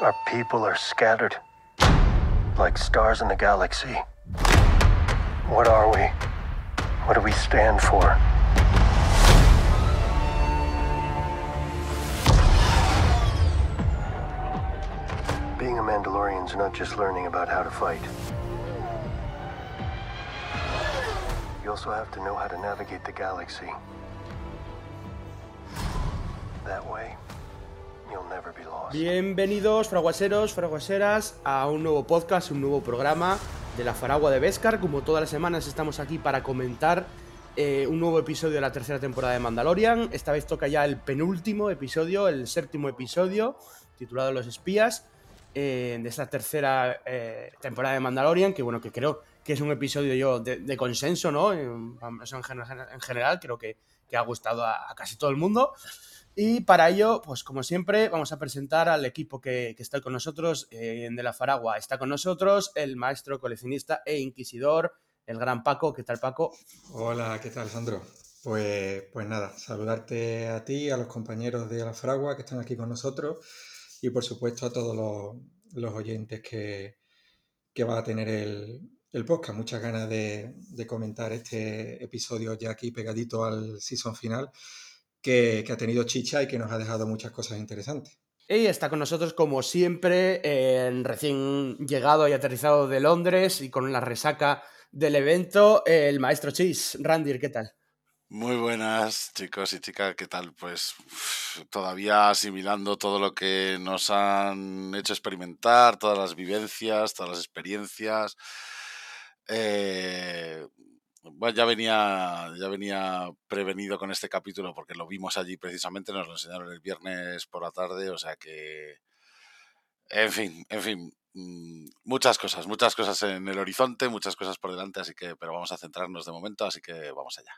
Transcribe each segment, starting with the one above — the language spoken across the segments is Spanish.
Our people are scattered, like stars in the galaxy. What are we? What do we stand for? Being a Mandalorian is not just learning about how to fight. You also have to know how to navigate the galaxy. That way, you'll never. Bienvenidos, fraguaseros, fraguaseras, a un nuevo podcast, un nuevo programa de la Faragua de Beskar. Como todas las semanas estamos aquí para comentar eh, un nuevo episodio de la tercera temporada de Mandalorian. Esta vez toca ya el penúltimo episodio, el séptimo episodio, titulado Los Espías, eh, de esta tercera eh, temporada de Mandalorian, que bueno, que creo que es un episodio yo de, consenso, ¿no? En, en, en general, creo que, que ha gustado a, casi todo el mundo. Y para ello, pues como siempre, vamos a presentar al equipo que, está con nosotros eh, de la Faragua. Está con nosotros el maestro coleccionista e inquisidor, el gran Paco. ¿Qué tal, Paco? Hola, ¿qué tal, Sandro? Pues, pues nada, saludarte a ti, a los compañeros de la Fragua que están aquí con nosotros y por supuesto a todos los, los oyentes que, que, va a tener el, el podcast. Muchas ganas de, de, comentar este episodio ya aquí pegadito al season final que, que, ha tenido chicha y que nos ha dejado muchas cosas interesantes. Y está con nosotros, como siempre, eh, recién llegado y aterrizado de Londres y con la resaca del evento, el maestro Chis. Randir, ¿qué tal? Muy buenas chicos y chicas, ¿qué tal? Pues uff, todavía asimilando todo lo que nos han hecho experimentar, todas las vivencias, todas las experiencias. Eh, bueno, ya venía, ya venía prevenido con este capítulo porque lo vimos allí precisamente, nos lo enseñaron el viernes por la tarde, o sea que, en fin, en fin, mm, muchas cosas, muchas cosas en el horizonte, muchas cosas por delante, así que, pero vamos a centrarnos de momento, así que vamos allá.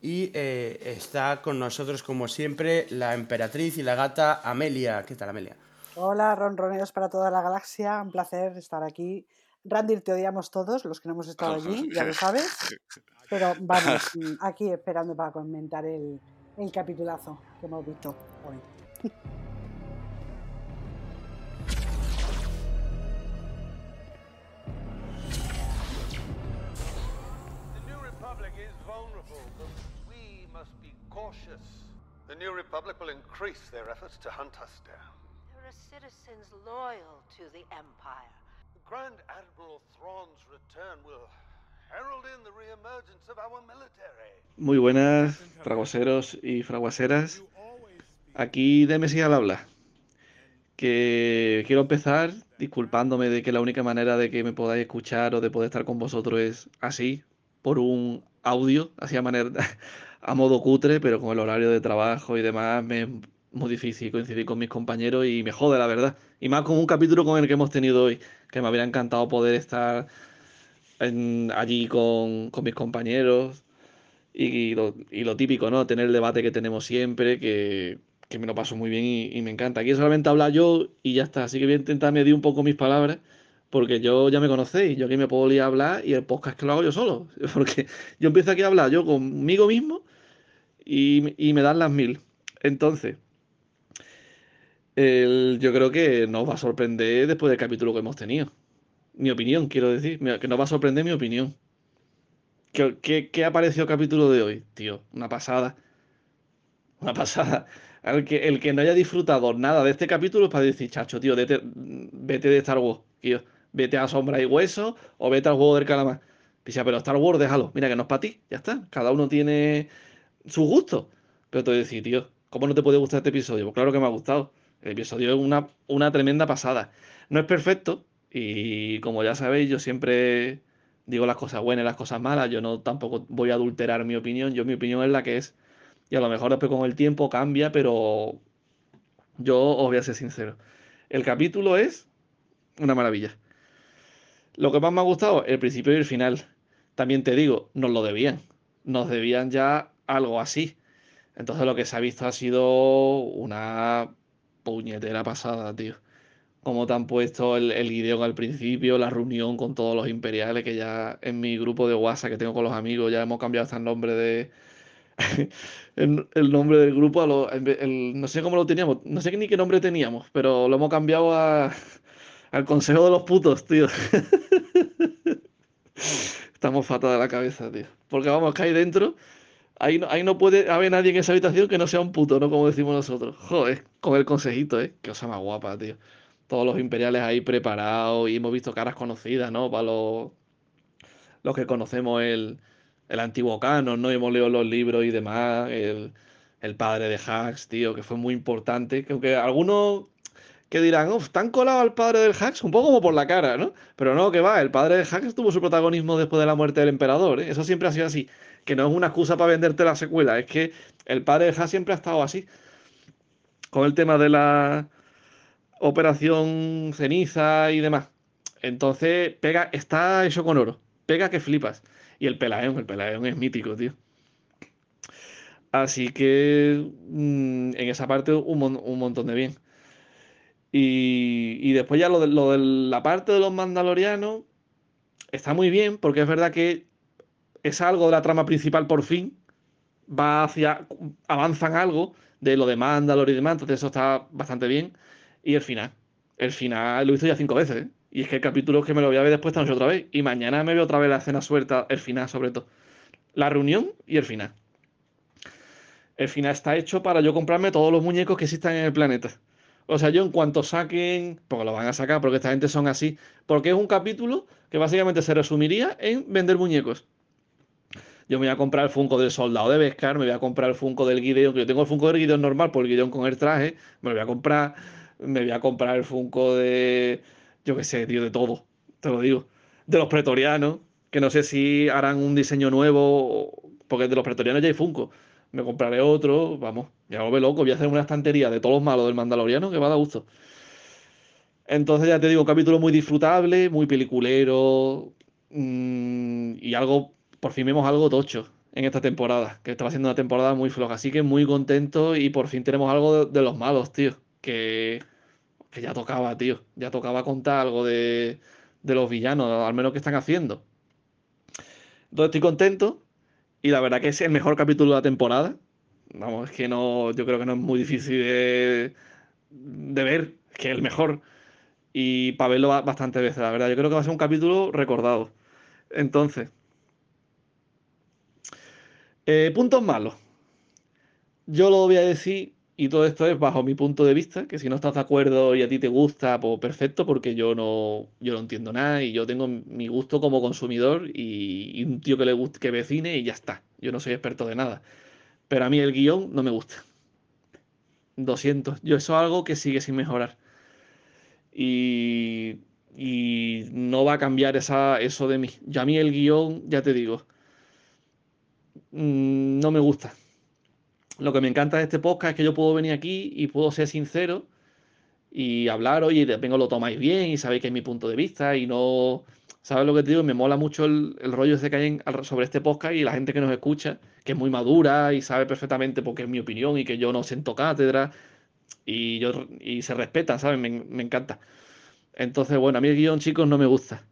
Y eh, está con nosotros, como siempre, la emperatriz y la gata Amelia. ¿Qué tal, Amelia? Hola, ronroneos para toda la galaxia. Un placer estar aquí. Randir, te odiamos todos, los que no hemos estado allí, ya lo sabes. Pero vamos, aquí esperando para comentar el, el capitulazo que hemos visto hoy. cautious. The New Republic will increase their efforts to hunt us down. There are citizens loyal to the Empire. Grand Admiral Thrawn's return will herald in the reemergence of our military. Muy buenas, fraguaseros y fraguaseras. Aquí de Mesías al habla. Que quiero empezar disculpándome de que la única manera de que me podáis escuchar o de poder estar con vosotros es así, por un audio, así a manera a modo cutre, pero con el horario de trabajo y demás me es muy difícil coincidir con mis compañeros y me jode, la verdad. Y más con un capítulo con el que hemos tenido hoy, que me habría encantado poder estar allí con, mis compañeros y, lo, típico, ¿no? Tener el debate que tenemos siempre, que, me lo paso muy bien y, me encanta. Aquí solamente habla yo y ya está, así que voy a intentar medir un poco mis palabras porque yo ya me conocéis, yo aquí me puedo ir a hablar y el podcast que lo hago yo solo, porque yo empiezo aquí a hablar yo conmigo mismo y me dan las mil. Entonces, yo creo que nos va a sorprender después del capítulo que hemos tenido. Mi opinión, quiero decir, que nos va a sorprender mi opinión. ¿Qué, qué, ha parecido el capítulo de hoy? Tío, una pasada. Una pasada. El que, el que no haya disfrutado nada de este capítulo es para decir, chacho, tío, vete, vete de Star Wars, tío. Vete a Sombra y Hueso o vete al juego del calamar. Picha, pero Star Wars, déjalo. Mira que no es para ti, ya está. Cada uno tiene su gusto. Pero te voy a decir, tío, ¿cómo no te puede gustar este episodio? Pues claro que me ha gustado. El episodio es una, una tremenda pasada. No es perfecto y como ya sabéis, yo siempre digo las cosas buenas y las cosas malas. Yo no tampoco voy a adulterar mi opinión. Yo mi opinión es la que es. Y a lo mejor después con el tiempo cambia, pero yo os voy a ser sincero. El capítulo es una maravilla. Lo que más me ha gustado, el principio y el final. También te digo, nos lo debían. Nos debían ya algo así. Entonces lo que se ha visto ha sido una puñetera pasada, tío. Como te han puesto el, el al principio, la reunión con todos los imperiales, que ya en mi grupo de WhatsApp que tengo con los amigos ya hemos cambiado hasta el nombre de el, nombre del grupo, a lo- no sé cómo lo teníamos, no sé ni qué nombre teníamos, pero lo hemos cambiado a, al Consejo de los Putos, tío. Estamos fatal de la cabeza, tío. Porque vamos, que ahí dentro, ahí no, ahí no puede haber nadie en esa habitación que no sea un puto, ¿no? Como decimos nosotros. Joder, con el consejito, ¿eh? Qué cosa más guapa, tío. Todos los imperiales ahí preparados y hemos visto caras conocidas, ¿no? Para los, los que conocemos el, el antiguo canon, ¿no? Y hemos leído los libros y demás. El, el padre de Hax, tío, que fue muy importante. Que aunque algunos que dirán, uff, tan colado al padre del Hax, un poco como por la cara, ¿no? Pero no, que va, el padre del Hax tuvo su protagonismo después de la muerte del emperador, ¿eh? Eso siempre ha sido así. Que no es una excusa para venderte la secuela, es que el padre Hax siempre ha estado así. Con el tema de la operación ceniza y demás. Entonces, pega, está hecho con oro. Pega que flipas. Y el Pelaeon, el Pelaeon es mítico, tío. Así que mm, en esa parte un, un montón de bien. Y, y después ya lo de, lo de la parte de los mandalorianos está muy bien, porque es verdad que es algo de la trama principal por fin. Va hacia. avanzan algo de lo de Mandalor y demás, entonces eso está bastante bien. Y el final. El final lo hizo ya cinco veces, ¿eh? Y es que el capítulo que me lo voy a ver después esta noche otra vez. Y mañana me veo otra vez la escena suelta, el final sobre todo. La reunión y el final. El final está hecho para yo comprarme todos los muñecos que existan en el planeta. O sea, yo en cuanto saquen, porque lo van a sacar, porque esta gente son así, porque es un capítulo que básicamente se resumiría en vender muñecos. Yo me voy a comprar el Funko del soldado de Beskar, me voy a comprar el Funko del Gideon, que yo tengo el Funko del Gideon normal, por el Gideon con el traje, me lo voy a comprar, me voy a comprar el Funko de, yo qué sé, tío, de todo, te lo digo. De los pretorianos, que no sé si harán un diseño nuevo, porque de los pretorianos ya hay Funko. Me compraré otro, vamos, ya lo ve loco, voy a hacer una estantería de todos los malos del Mandaloriano que va a dar gusto. Entonces ya te digo, un capítulo muy disfrutable, muy peliculero mm, y algo, por fin vemos algo tocho en esta temporada, que estaba siendo una temporada muy floja, así que muy contento y por fin tenemos algo de, los malos, tío, que, que ya tocaba, tío, ya tocaba contar algo de, de los villanos, al menos que están haciendo. Entonces estoy contento y la verdad que es el mejor capítulo de la temporada. Vamos, es que no, yo creo que no es muy difícil de, de ver, es que es el mejor. Y para verlo ba- bastantes veces, la verdad. Yo creo que va a ser un capítulo recordado. Entonces, eh, puntos malos. Yo lo voy a decir, y todo esto es bajo mi punto de vista, que si no estás de acuerdo y a ti te gusta, pues perfecto, porque yo no, yo no entiendo nada y yo tengo mi gusto como consumidor y, un tío que le guste, que ve cine y ya está. Yo no soy experto de nada. Pero a mí el guion no me gusta. 200. Yo eso es algo que sigue sin mejorar. Y, y no va a cambiar esa, eso de mí. Yo a mí el guion, ya te digo, mm, no me gusta. Lo que me encanta de este podcast es que yo puedo venir aquí y puedo ser sincero y hablar, oye, vengo, lo tomáis bien y sabéis que es mi punto de vista y no, ¿sabes lo que te digo? Me mola mucho el, rollo ese que hay en- sobre este podcast y la gente que nos escucha, que es muy madura y sabe perfectamente porque es mi opinión y que yo no siento cátedra y, yo, y se respeta, ¿sabes? Me, me encanta. Entonces, bueno, a mí el guion, chicos, no me gusta.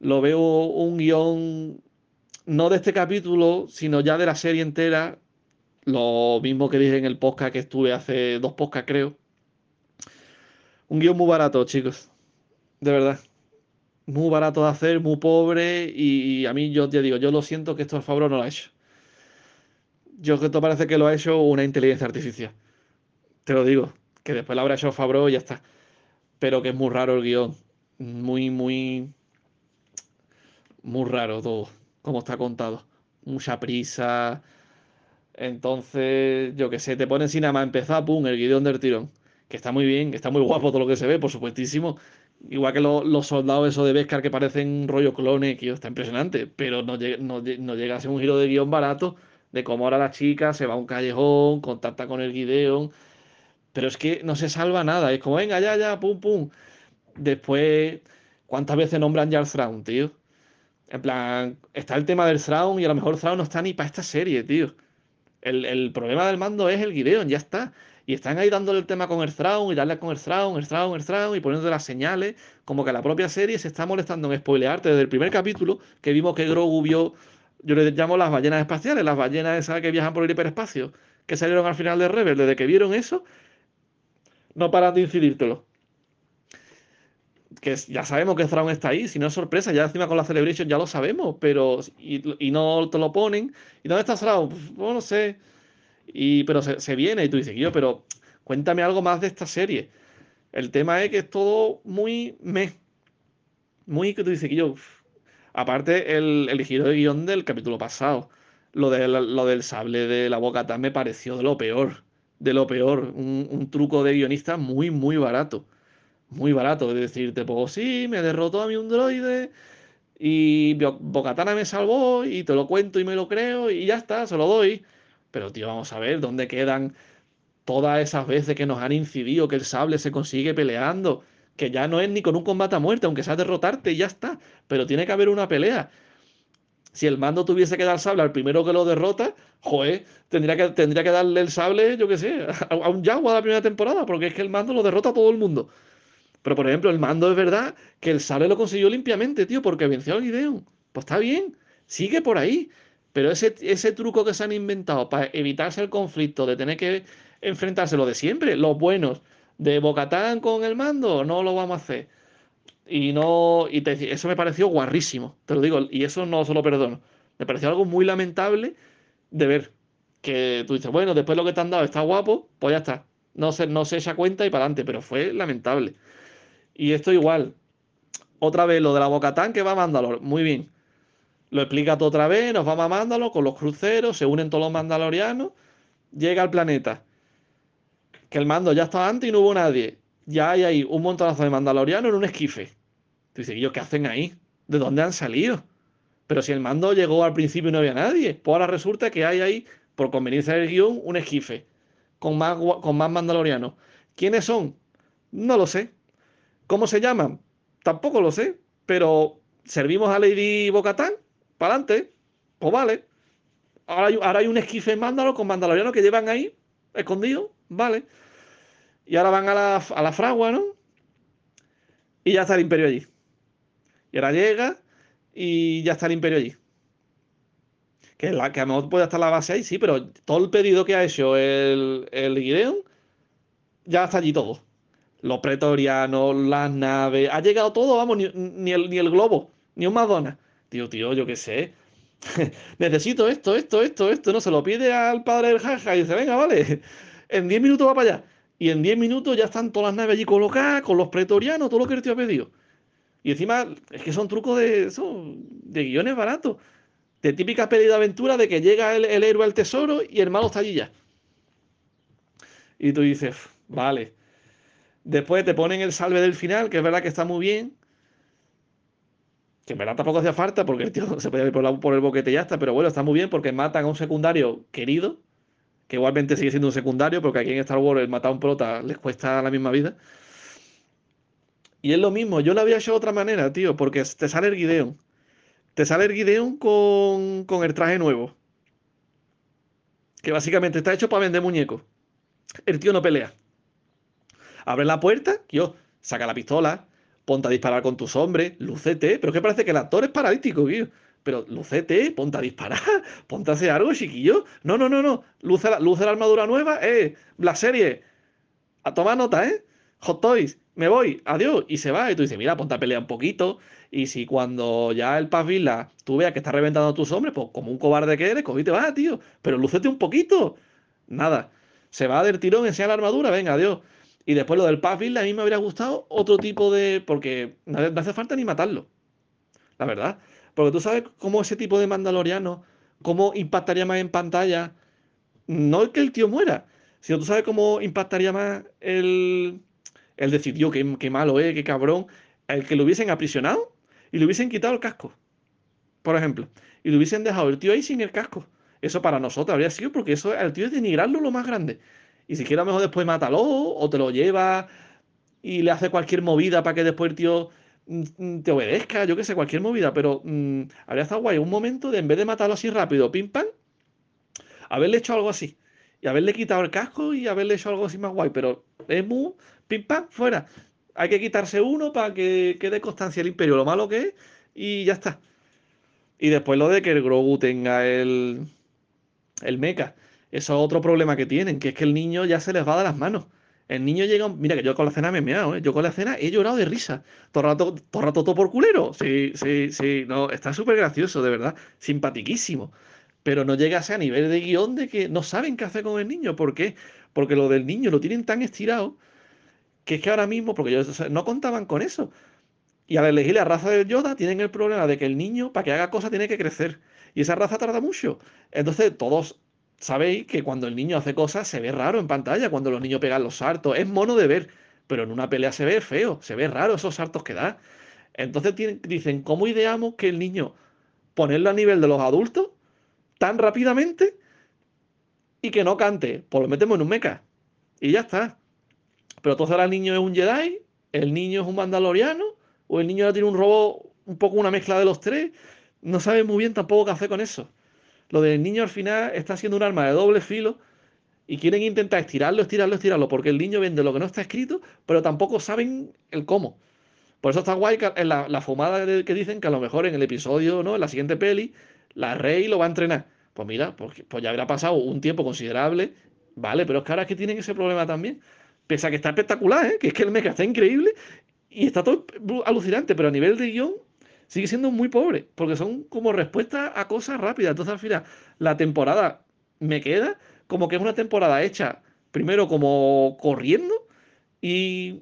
Lo veo un guion, no de este capítulo, sino ya de la serie entera. Lo mismo que dije en el podcast que estuve hace dos podcasts, creo. Un guion muy barato, chicos. De verdad. Muy barato de hacer, muy pobre. Y, a mí, yo te digo, yo lo siento que esto Favreau no lo ha hecho. Yo que esto parece que lo ha hecho una inteligencia artificial. Te lo digo. Que después lo habrá hecho Favreau y ya está. Pero que es muy raro el guion. Muy, muy. Muy raro todo. Como está contado. Mucha prisa. Entonces, yo que sé, te ponen sin nada más empezar, pum, el guion del tirón. Que está muy bien, que está muy guapo todo lo que se ve, por supuestísimo. Igual que lo- los soldados esos de Beskar que parecen rollo clones, que está impresionante. Pero no, llega- no, lle- no llega a ser un giro de guion barato de cómo ahora la chica se va a un callejón, contacta con el Gideon. Pero es que no se salva nada. Es como, venga, ya, ya, pum, pum. Después, ¿cuántas veces nombran ya al Thrawn, tío? En plan, está el tema del Thrawn y a lo mejor Thrawn no está ni para esta serie, tío. El, el problema del mando es el Gideon, ya está. Y están ahí dándole el tema con el Thrawn y darle con el Thrawn, el Thrawn, el Thrawn y poniendo las señales, como que la propia serie se está molestando en spoilearte desde el primer capítulo que vimos que Grogu vio yo les llamo las ballenas espaciales, las ballenas esas que viajan por el hiperespacio, que salieron al final de Rebel, desde que vieron eso, no paran de incidírtelo. Que ya sabemos que Thrawn está ahí, si no es sorpresa, ya encima con la Celebration ya lo sabemos, pero y, no te lo ponen. ¿Y dónde está Thrawn? Pues, no sé. Y, pero se, viene y tú dices, yo, pero cuéntame algo más de esta serie. El tema es que es todo muy me. Muy que tú dices yo. Aparte, el, el giro de guion del capítulo pasado. Lo, de, lo del sable de la boca me pareció de lo peor. De lo peor. Un, truco de guionista muy, muy barato. Muy barato. Es decir, te pongo, sí, me derrotó a mi androide. Y Bocatana me salvó. Y te lo cuento y me lo creo. Y ya está, se lo doy. Pero, tío, vamos a ver dónde quedan todas esas veces que nos han incidido que el sable se consigue peleando, que ya no es ni con un combate a muerte, aunque sea derrotarte y ya está, pero tiene que haber una pelea. Si el mando tuviese que dar sable al primero que lo derrota, joder, tendría que, tendría que darle el sable, yo qué sé, a, un Jaguar de la primera temporada, porque es que el mando lo derrota a todo el mundo. Pero por ejemplo, el mando es verdad que el sable lo consiguió limpiamente, tío, porque venció al Gideon. Pues está bien, sigue por ahí. Pero ese, ese truco que se han inventado para evitarse el conflicto de tener que enfrentarse lo de siempre, los buenos de Bocatán con el mando, no lo vamos a hacer. Y no y eso me pareció guarrísimo, te lo digo, y eso no se lo perdono. Me pareció algo muy lamentable de ver. Que tú dices, bueno, después lo que te han dado está guapo, pues ya está. No se, no se echa cuenta y para adelante, pero fue lamentable. Y esto igual. Otra vez lo de la Bocatán que va a Mandalor. Muy bien. Lo explica todo otra vez, nos va a con los cruceros, se unen todos los mandalorianos, llega al planeta que el mando ya estaba antes y no hubo nadie. Ya hay ahí un montonazo de mandalorianos en un esquife. Tú dices, ¿y qué hacen ahí? ¿De dónde han salido? Pero si el mando llegó al principio y no había nadie, pues ahora resulta que hay ahí, por conveniencia del guion, un esquife con más, con más mandalorianos. ¿Quiénes son? No lo sé. ¿Cómo se llaman? Tampoco lo sé. Pero servimos a Lady Bocatán, para adelante. Pues vale. Ahora hay, un esquife mándalo con mandalorianos que llevan ahí, escondidos. Vale. Y ahora van a la, a la fragua, ¿no? Y ya está el imperio allí. Y ahora llega y ya está el imperio allí. Que, la, que a lo mejor puede estar la base ahí, sí, pero todo el pedido que ha hecho el, el Gideon ya está allí todo. Los pretorianos, las naves, ha llegado todo, vamos, ni, el, ni el globo, ni un Madonna. Tío, tío, yo qué sé. Necesito esto, esto, esto, esto. No se lo pide al padre del jaja y dice, venga, vale en 10 minutos va para allá. Y en 10 minutos ya están todas las naves allí colocadas, con los pretorianos, todo lo que el tío ha pedido. Y encima, es que son trucos de, de guiones baratos. De típica peli de aventura de que llega el, héroe al tesoro y el malo está allí ya. Y tú dices, vale. Después te ponen el salve del final, que es verdad que está muy bien. Que en verdad tampoco hacía falta porque el tío se puede ir por, por el boquete y ya está. Pero bueno, está muy bien porque matan a un secundario querido que igualmente sigue siendo un secundario, porque aquí en Star Wars el matar a un prota les cuesta la misma vida. Y es lo mismo, yo lo había hecho de otra manera, tío, porque te sale el Gideon. Te sale el Gideon con, con el traje nuevo. Que básicamente está hecho para vender muñecos. El tío no pelea. Abre la puerta, yo, saca la pistola, ponte a disparar con tus hombres, lucete, pero es que parece que el actor es paralítico, tío pero lucete, ponte a disparar, ponte a hacer algo, chiquillo. No, no, no, no. Luce la, luce la armadura nueva, eh, la serie. A tomar nota, eh. Hot Toys, me voy, adiós. Y se va. Y tú dices, mira, ponte a pelear un poquito. Y si cuando ya el Paz Villa tú veas que está reventando a tus hombres, pues como un cobarde que eres, cogí te vas, tío. Pero lucete un poquito. Nada. Se va del tirón, enseña la armadura, venga, adiós. Y después lo del Paz Villa, a mí me habría gustado otro tipo de. Porque no hace falta ni matarlo. La verdad. Porque tú sabes cómo ese tipo de mandaloriano, cómo impactaría más en pantalla. No el que el tío muera, sino tú sabes cómo impactaría más el, el decir, Dios, qué, malo es, qué cabrón, el que lo hubiesen aprisionado y le hubiesen quitado el casco, por ejemplo, y le hubiesen dejado el tío ahí sin el casco. Eso para nosotros habría sido porque eso el tío es denigrarlo lo más grande. Y si quiere a lo mejor después mátalo o te lo lleva y le hace cualquier movida para que después el tío Mm, te obedezca, yo que sé, cualquier movida, pero mm, habría estado guay un momento de en vez de matarlo así rápido, pim pam, haberle hecho algo así. Y haberle quitado el casco y haberle hecho algo así más guay, pero es muy pim pam, fuera. Hay que quitarse uno para que quede constancia el imperio, lo malo que es, y ya está. Y después lo de que el Grogu tenga el, el mecha. Eso es otro problema que tienen, que es que el niño ya se les va de las manos. El niño llega, mira que yo con la cena me he meado, ¿eh? yo con la cena he llorado de risa. Todo rato, todo rato todo por culero. Sí, sí, sí, no, está súper gracioso, de verdad, simpatiquísimo. Pero no llega a a nivel de guion de que no saben qué hacer con el niño. ¿Por qué? Porque lo del niño lo tienen tan estirado que es que ahora mismo, porque ellos no contaban con eso. Y al elegir la raza del Yoda, tienen el problema de que el niño, para que haga cosas, tiene que crecer. Y esa raza tarda mucho. Entonces, todos sabéis que cuando el niño hace cosas se ve raro en pantalla, cuando los niños pegan los saltos. Es mono de ver, pero en una pelea se ve feo, se ve raro esos saltos que da. Entonces dicen, ¿cómo ideamos que el niño ponerlo a nivel de los adultos tan rápidamente y que no cante? Pues lo metemos en un mecha. Y ya está. Pero entonces ahora el niño es un Jedi, el niño es un mandaloriano, o el niño ahora tiene un robot un poco una mezcla de los tres. No sabe muy bien tampoco qué hacer con eso. Lo del niño al final está siendo un arma de doble filo y quieren intentar estirarlo, estirarlo, estirarlo, porque el niño vende lo que no está escrito, pero tampoco saben el cómo. Por eso está guay en la, fumada que dicen que a lo mejor en el episodio, ¿no? En la siguiente peli, la Rey lo va a entrenar. Pues mira, pues, pues ya habrá pasado un tiempo considerable, ¿vale? Pero es que ahora es que tienen ese problema también. Pese a que está espectacular, ¿eh? Que es que el mecha está increíble y está todo alucinante, pero a nivel de guion sigue siendo muy pobre, porque son como respuestas a cosas rápidas. Entonces, al final, la temporada me queda como que es una temporada hecha primero como corriendo y,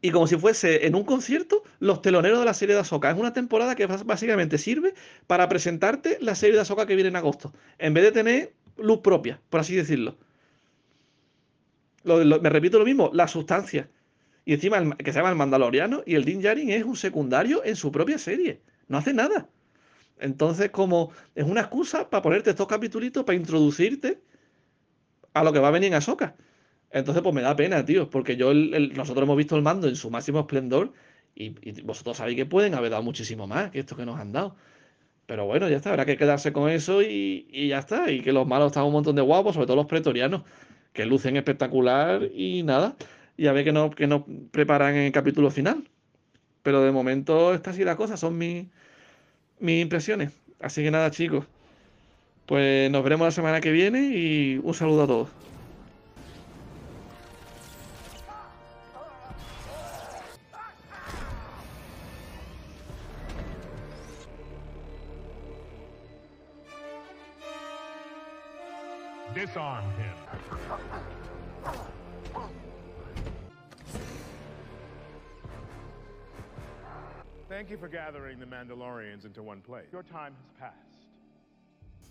y como si fuese en un concierto los teloneros de la serie de Ahsoka. Es una temporada que básicamente sirve para presentarte la serie de Ahsoka que viene en agosto, en vez de tener luz propia, por así decirlo. me repito lo mismo, la sustancia. Y encima que se llama el Mandaloriano y el Din Djarin es un secundario en su propia serie. No hace nada. Entonces, como es una excusa para ponerte estos capítulos para introducirte a lo que va a venir en Ahsoka. Entonces, pues me da pena, tío, porque yo nosotros hemos visto el mando en su máximo esplendor y, vosotros sabéis que pueden haber dado muchísimo más que esto que nos han dado. Pero bueno, ya está, habrá que quedarse con eso y ya está. Y que los malos están un montón de guapos, sobre todo los pretorianos, que lucen espectacular y nada y a ver qué nos, nos preparan en el capítulo final. Pero de momento esta sí la cosa, son mis, mis impresiones. Así que nada, chicos. Pues nos veremos la semana que viene y un saludo a todos.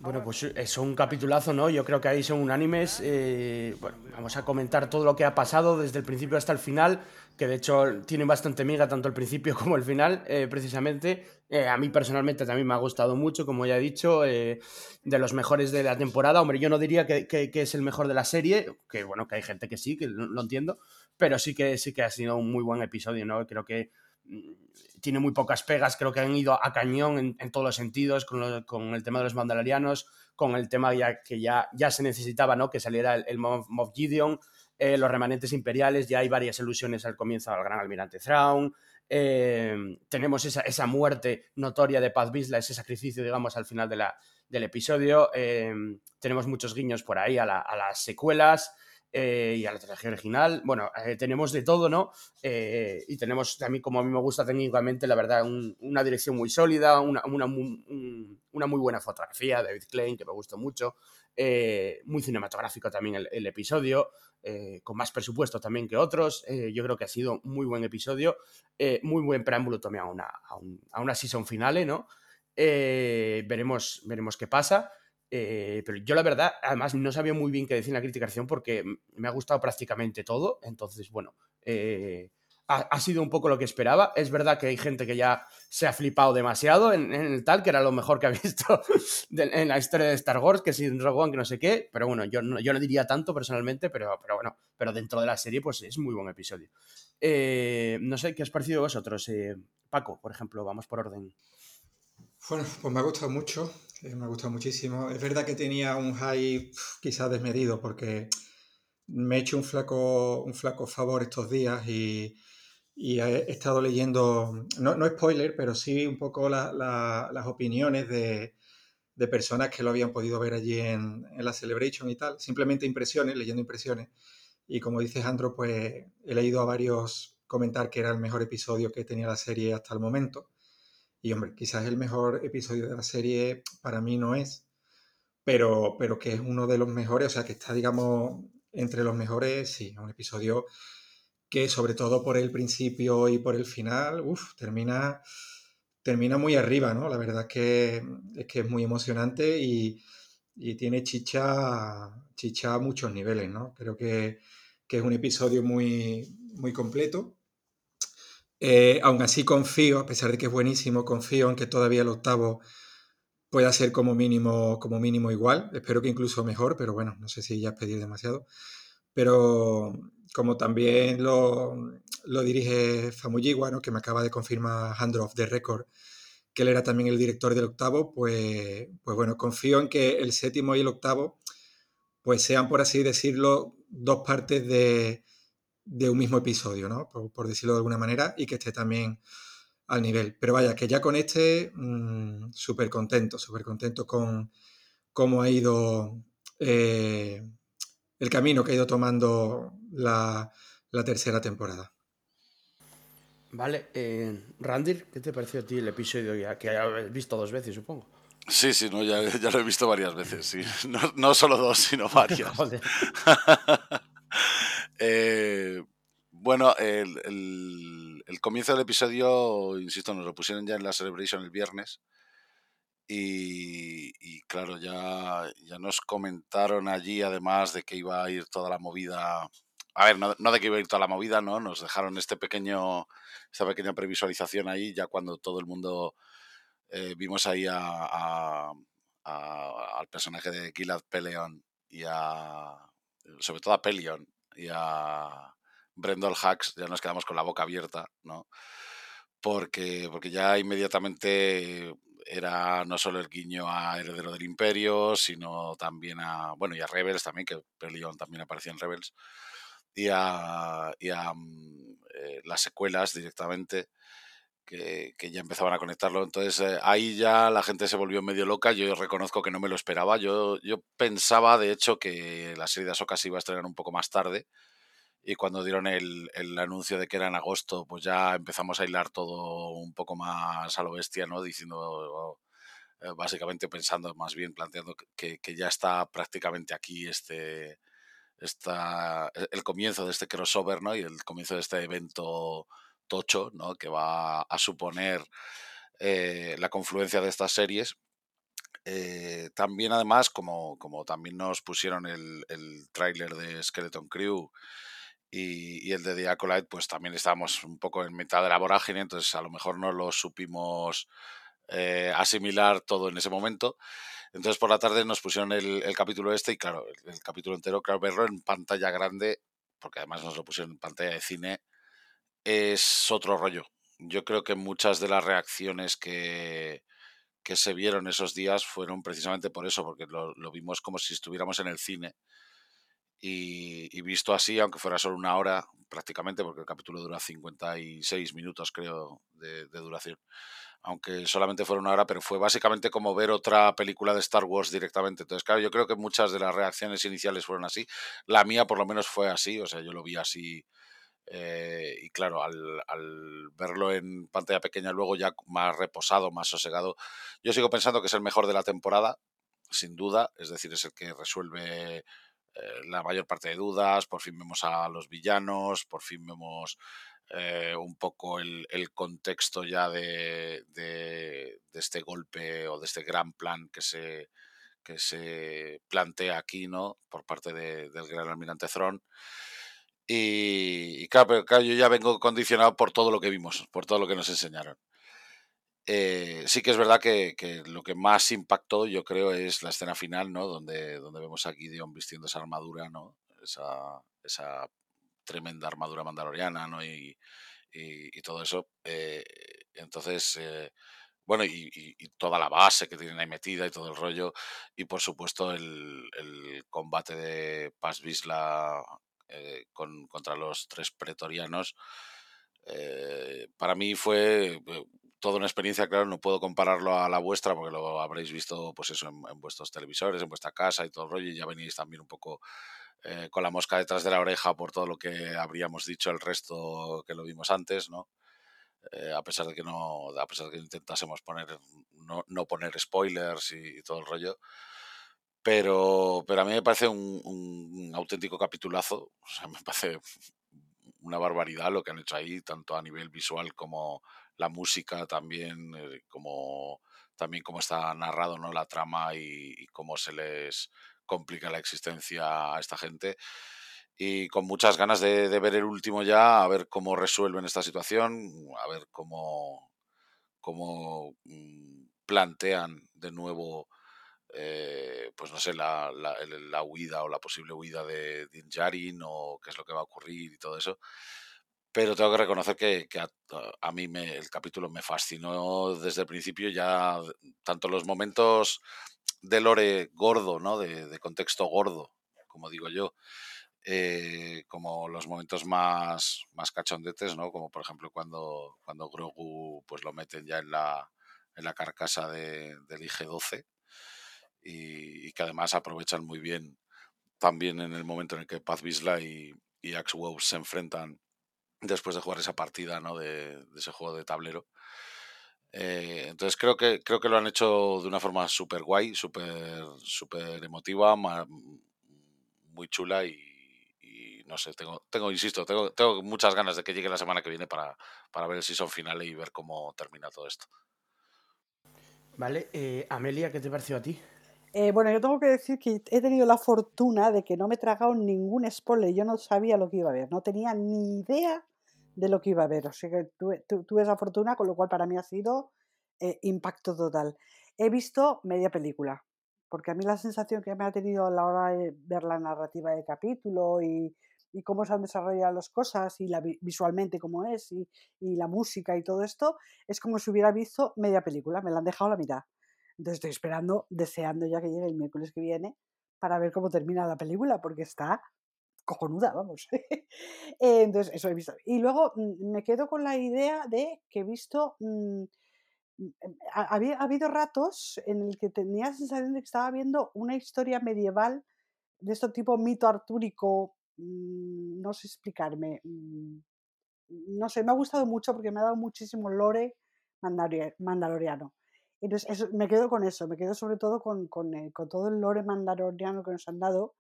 Bueno, pues es un capitulazo, ¿no? Yo creo que ahí son unánimes. Eh, bueno, vamos a comentar todo lo que ha pasado desde el principio hasta el final, que de hecho tiene bastante miga tanto el principio como el final, eh, precisamente. Eh, a mí personalmente también me ha gustado mucho, como ya he dicho, de los mejores de la temporada. Hombre, yo no diría que, es el mejor de la serie, que bueno, que hay gente que sí, que lo, entiendo, pero sí que, sí que ha sido un muy buen episodio, ¿no? Creo que tiene muy pocas pegas, creo que han ido a cañón en, todos los sentidos, con, el tema de los mandalorianos, con el tema ya que ya, ya se necesitaba, ¿no? Que saliera el, Moff Gideon, eh, los remanentes imperiales, ya hay varias ilusiones al comienzo del gran almirante Thrawn, eh, tenemos esa, muerte notoria de Paz Vizsla, ese sacrificio, digamos, al final de la, del episodio, eh, tenemos muchos guiños por ahí a las secuelas, eh, y a la trilogía original. Bueno, eh, tenemos de todo, ¿no? Eh, y tenemos también, como a mí me gusta técnicamente, la verdad, una dirección muy sólida, una, una, muy buena fotografía, David Klein, que me gustó mucho. muy cinematográfico también el, episodio, con más presupuesto también que otros. yo creo que ha sido un muy buen episodio, muy buen preámbulo también a una, a, a una season finale, ¿no? veremos, veremos qué pasa. Eh, pero yo la verdad, además no sabía muy bien qué decir en la criticación porque me ha gustado prácticamente todo. Entonces, bueno, eh, ha, sido un poco lo que esperaba. Es verdad que hay gente que ya se ha flipado demasiado en, el tal, que era lo mejor que ha visto en la historia de Star Wars, que sin Rogue One, que no sé qué. Pero bueno, yo no, yo no diría tanto personalmente, pero, pero bueno, pero dentro de la serie, pues es muy buen episodio. Eh, no sé, ¿qué os ha parecido a vosotros? Paco, por ejemplo, vamos por orden. Bueno, pues me ha gustado mucho, eh, me ha gustado muchísimo. Es verdad que tenía un hype quizás desmedido porque me he hecho un flaco, un flaco favor estos días y, y he estado leyendo, no, no spoiler, pero sí un poco las opiniones de, de, personas que lo habían podido ver allí en, en, la Celebration y tal, simplemente impresiones, leyendo impresiones. Y como dice Andro, pues he leído a varios comentar que era el mejor episodio que tenía la serie hasta el momento. Y hombre, quizás el mejor episodio de la serie para mí no es, pero, pero que es uno de los mejores, o sea, que está, digamos, entre los mejores, sí, un episodio que sobre todo por el principio y por el final, uff, termina, termina muy arriba, ¿no? La verdad es que es, que es muy emocionante y, y, tiene chicha, chicha a muchos niveles, ¿no? Creo que, que es un episodio muy, muy completo. Eh, aún así confío, a pesar de que es buenísimo, confío en que todavía el octavo pueda ser como mínimo, como mínimo igual. Espero que incluso mejor, pero bueno, no sé si ya has pedido demasiado. Pero como también lo, dirige Famuyiwa, ¿no? que me acaba de confirmar Hand of the Record, que él era también el director del octavo, pues, pues bueno, confío en que el séptimo y el octavo pues sean, por así decirlo, dos partes de, de un mismo episodio, ¿no? Por, por, decirlo de alguna manera, y que esté también al nivel. Pero vaya, que ya con este, mmm, súper contento, súper contento con cómo ha ido eh, el camino que ha ido tomando la, la tercera temporada. Vale, eh, Randir, ¿qué te pareció a ti el episodio ya, que has visto dos veces, supongo? Sí, sí, no, ya, ya lo he visto varias veces, sí. No, no solo dos, sino varias. eh, bueno, el, comienzo del episodio, insisto, nos lo pusieron ya en la Celebration el viernes. Y, claro, ya, ya nos comentaron allí, además de que iba a ir toda la movida. A ver, no, de que iba a ir toda la movida, ¿no? Nos dejaron este pequeño, esta pequeña previsualización ahí, ya cuando todo el mundo eh, vimos ahí a, al personaje de Gilad Peleon y a. sobre todo a Pelion y a Brendel Hacks, ya nos quedamos con la boca abierta, ¿no? Porque, porque ya inmediatamente era no solo el guiño a Heredero del Imperio, sino también a, bueno, y a Rebels también, que también aparecía en Rebels, y a, y a eh, las secuelas directamente, que, ya empezaban a conectarlo. Entonces eh, ahí ya la gente se volvió medio loca, yo reconozco que no me lo esperaba, yo, yo pensaba de hecho que la serie de Ahsoka se iba a estrenar un poco más tarde, y cuando dieron el, el, anuncio de que era en agosto, pues ya empezamos a hilar todo un poco más a lo bestia, ¿no? Diciendo, eh, básicamente pensando más bien, planteando que, que ya está prácticamente aquí este, esta, el comienzo de este crossover, ¿no? Y el comienzo de este evento tocho, ¿no? Que va a suponer eh, la confluencia de estas series. Eh, también además, como, como también nos pusieron el, el tráiler de Skeleton Crew, y, y, el de The Acolyte, pues también estábamos un poco en mitad de la vorágine, entonces a lo mejor no lo supimos eh, asimilar todo en ese momento. Entonces por la tarde nos pusieron el, el capítulo este y claro, el, el, capítulo entero, claro, verlo en pantalla grande, porque además nos lo pusieron en pantalla de cine, es otro rollo. Yo creo que muchas de las reacciones que, que se vieron esos días fueron precisamente por eso, porque lo, vimos como si estuviéramos en el cine y, y, visto así, aunque fuera solo una hora prácticamente, porque el capítulo dura 56 minutos creo de, de, duración, aunque solamente fuera una hora, pero fue básicamente como ver otra película de Star Wars directamente. Entonces, claro, yo creo que muchas de las reacciones iniciales fueron así. La mía por lo menos fue así, o sea, yo lo vi así. Eh, y claro, al, al, verlo en pantalla pequeña, luego ya más reposado, más sosegado, yo sigo pensando que es el mejor de la temporada, sin duda, es decir, es el que resuelve eh, la mayor parte de dudas, por fin vemos a los villanos, por fin vemos eh, un poco el, el, contexto ya de, de, de, este golpe o de este gran plan que se, que se plantea aquí, ¿no? Por parte de, del gran almirante Thrawn. Y, y claro, claro, yo ya vengo condicionado por todo lo que vimos, por todo lo que nos enseñaron. Eh, sí que es verdad que, que, lo que más impactó, yo creo, es la escena final, ¿no? Donde, donde vemos a Gideon vistiendo esa armadura, ¿no? Esa, esa tremenda armadura mandaloriana, ¿no? Y, y, y todo eso. Eh, entonces, eh, bueno, y, y, toda la base que tienen ahí metida y todo el rollo. Y por supuesto, el, el combate de Paz Vizsla eh, con, contra los tres pretorianos Eh, para mí fue eh, toda una experiencia, claro, no puedo compararlo a la vuestra porque lo habréis visto, pues eso, en, vuestros televisores, en vuestra casa y todo el rollo, y ya venís también un poco con la mosca detrás de la oreja por todo lo que habríamos dicho el resto que lo vimos antes, ¿no? a pesar de que no, a pesar de que intentásemos poner, no, poner spoilers y, todo el rollo. Pero, pero a mí me parece un, un auténtico capitulazo, o sea, me parece una barbaridad lo que han hecho ahí, tanto a nivel visual como la música también, eh, como también cómo está narrado ¿no? la trama y, cómo se les complica la existencia a esta gente. Y con muchas ganas de, ver el último ya, a ver cómo resuelven esta situación, a ver cómo, cómo mm, plantean de nuevo eh, pues no sé, la, la, huida o la posible huida de Din o qué es lo que va a ocurrir y todo eso. Pero tengo que reconocer que, a, mí me, el capítulo me fascinó desde el principio, ya tanto los momentos de lore gordo, ¿no? De, contexto gordo, como digo yo, eh, como los momentos más, más cachondetes, ¿no? Como por ejemplo cuando, cuando Grogu pues lo meten ya en la, en la carcasa de, del IG-12 y, que además aprovechan muy bien también en el momento en el que Paz Vizla y, y Axe se enfrentan después de jugar esa partida ¿no? de, ese juego de tablero. Eh, entonces creo que creo que lo han hecho de una forma súper guay, súper super emotiva, muy chula y, no sé, tengo, tengo insisto, tengo, tengo muchas ganas de que llegue la semana que viene para, para ver el season final y ver cómo termina todo esto. Vale, eh, Amelia, ¿qué te pareció a ti? Eh, bueno, yo tengo que decir que he tenido la fortuna de que no me he tragado ningún spoiler. Yo no sabía lo que iba a ver, no tenía ni idea de lo que iba a ver. O sea que tuve, esa fortuna, con lo cual para mí ha sido eh, impacto total. He visto media película, porque a mí la sensación que me ha tenido a la hora de ver la narrativa del capítulo y, cómo se han desarrollado las cosas y visualmente cómo es y, y la música y todo esto, es como si hubiera visto media película, me la han dejado a la mitad. Entonces estoy esperando, deseando ya que llegue el miércoles que viene para ver cómo termina la película, porque está cojonuda, vamos. Entonces, eso he visto. Y luego mm, me quedo con la idea de que he visto... Mm, mm, em, ha, habido ratos en el que tenía la sensación de que estaba viendo una historia medieval de este tipo mito artúrico, no sé explicarme. No sé, me ha gustado mucho porque me ha dado muchísimo lore mandaloriano. Entonces, me quedo con eso, me quedo sobre todo con, con, eh, con, todo el lore mandaloriano que nos han dado,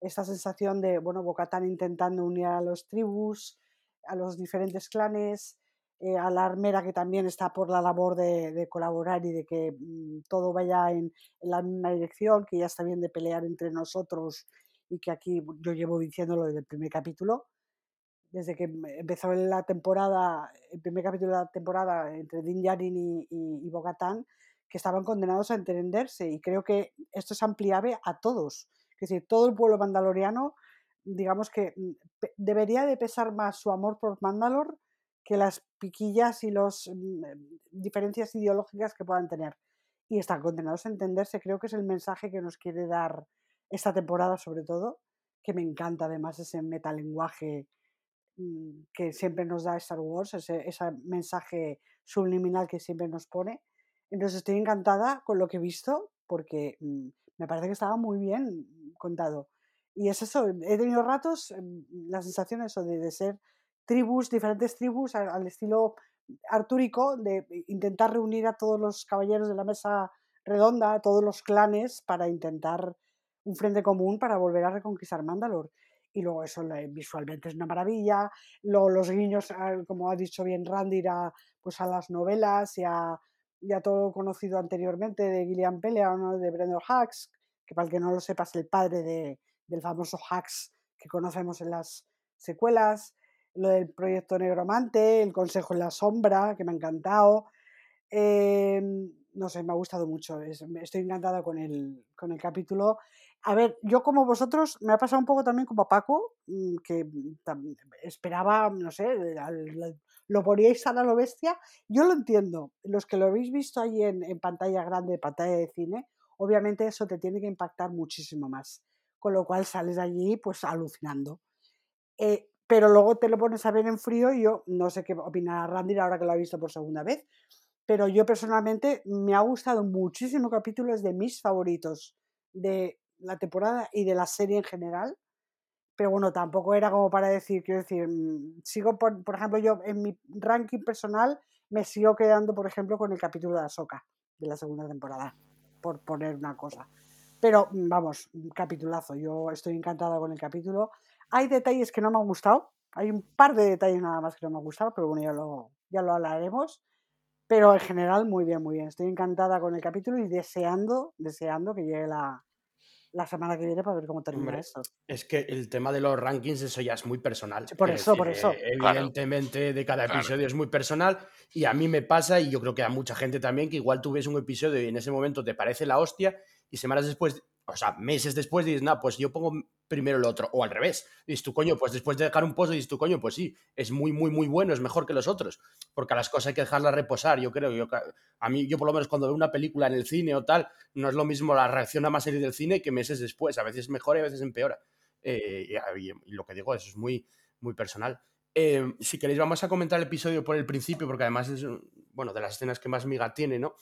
esta sensación de, bueno, Bocatán intentando unir a los tribus, a los diferentes clanes, eh, a la armera que también está por la labor de, de colaborar y de que mm, todo vaya en, en, la misma dirección, que ya está bien de pelear entre nosotros y que aquí yo llevo diciéndolo desde el primer capítulo, desde que empezó la temporada, el primer capítulo de la temporada entre Din Djarin y, y, Bogatán, que estaban condenados a entenderse. Y creo que esto es ampliable a todos. Es decir, todo el pueblo mandaloriano, digamos que mm, debería de pesar más su amor por Mandalor que las piquillas y las mm, diferencias ideológicas que puedan tener. Y están condenados a entenderse. Creo que es el mensaje que nos quiere dar esta temporada, sobre todo, que me encanta además ese metalenguaje Mm, que siempre nos da Star Wars, ese, mensaje subliminal que siempre nos pone. Entonces estoy encantada con lo que he visto porque mm, me parece que estaba muy bien contado. Y es eso, he tenido ratos mm, la sensación eso de, ser tribus, diferentes tribus al, estilo artúrico, de intentar reunir a todos los caballeros de la mesa redonda, a todos los clanes, para intentar un frente común para volver a reconquistar Mandalore y luego eso visualmente es una maravilla. Luego los guiños, como ha dicho bien Randy, a, pues a las novelas y a, todo lo conocido anteriormente de Gillian Pelea, de Brendan Hux, que para el que no lo sepa es el padre de, del famoso Hux que conocemos en las secuelas. Lo del proyecto Negromante, el Consejo en la Sombra, que me ha encantado. Em, no sé, me ha gustado mucho. estoy encantada con el, con el capítulo a ver, yo como vosotros, me ha pasado un poco también como Paco, mm, que mm, esperaba, no sé, lo poníais a lo bestia. Yo lo entiendo. Los que lo habéis visto ahí en, pantalla grande, pantalla de cine, obviamente eso te tiene que impactar muchísimo más. Con lo cual sales allí pues alucinando. Eh, pero luego te lo pones a ver en frío y yo no sé qué opinará Randy ahora que lo ha visto por segunda vez, pero yo personalmente me ha gustado muchísimo capítulo, es de mis favoritos de la temporada y de la serie en general. Pero bueno, tampoco era como para decir, quiero decir, mm, sigo, por, por ejemplo, yo en mi ranking personal me sigo quedando, por ejemplo, con el capítulo de Ahsoka de la segunda temporada, por poner una cosa. Pero mm, vamos, capitulazo, yo estoy encantada con el capítulo. Hay detalles que no me han gustado, hay un par de detalles nada más que no me han gustado, pero bueno, ya lo, ya lo hablaremos. Pero en general, muy bien, muy bien. Estoy encantada con el capítulo y deseando, deseando que llegue la, la semana que viene para ver cómo termina Hombre, esto. Es que el tema de los rankings, eso ya es muy personal. Por Es eso, por eso. eh, Claro. Evidentemente, de cada Claro. episodio es muy personal. Y a mí me pasa, y yo creo que a mucha gente también, que igual tú ves un episodio y en ese momento te parece la hostia, y semanas después, o sea, meses después dices, nah, pues yo pongo primero el otro. O al revés. Dices tú, coño, pues después de dejar un pozo, dices tú, coño, pues sí, es muy, muy, muy bueno, es mejor que los otros. Porque a las cosas hay que dejarlas reposar, yo creo. Yo, a mí, yo por lo menos cuando veo una película en el cine o tal, no es lo mismo la reacción a más serie del cine que meses después. A veces mejora y a veces empeora. Eh, y, y- lo que digo, eso es muy, muy personal. Eh, si queréis, vamos a comentar el episodio por el principio, porque además es bueno, de las escenas que más miga tiene, ¿no?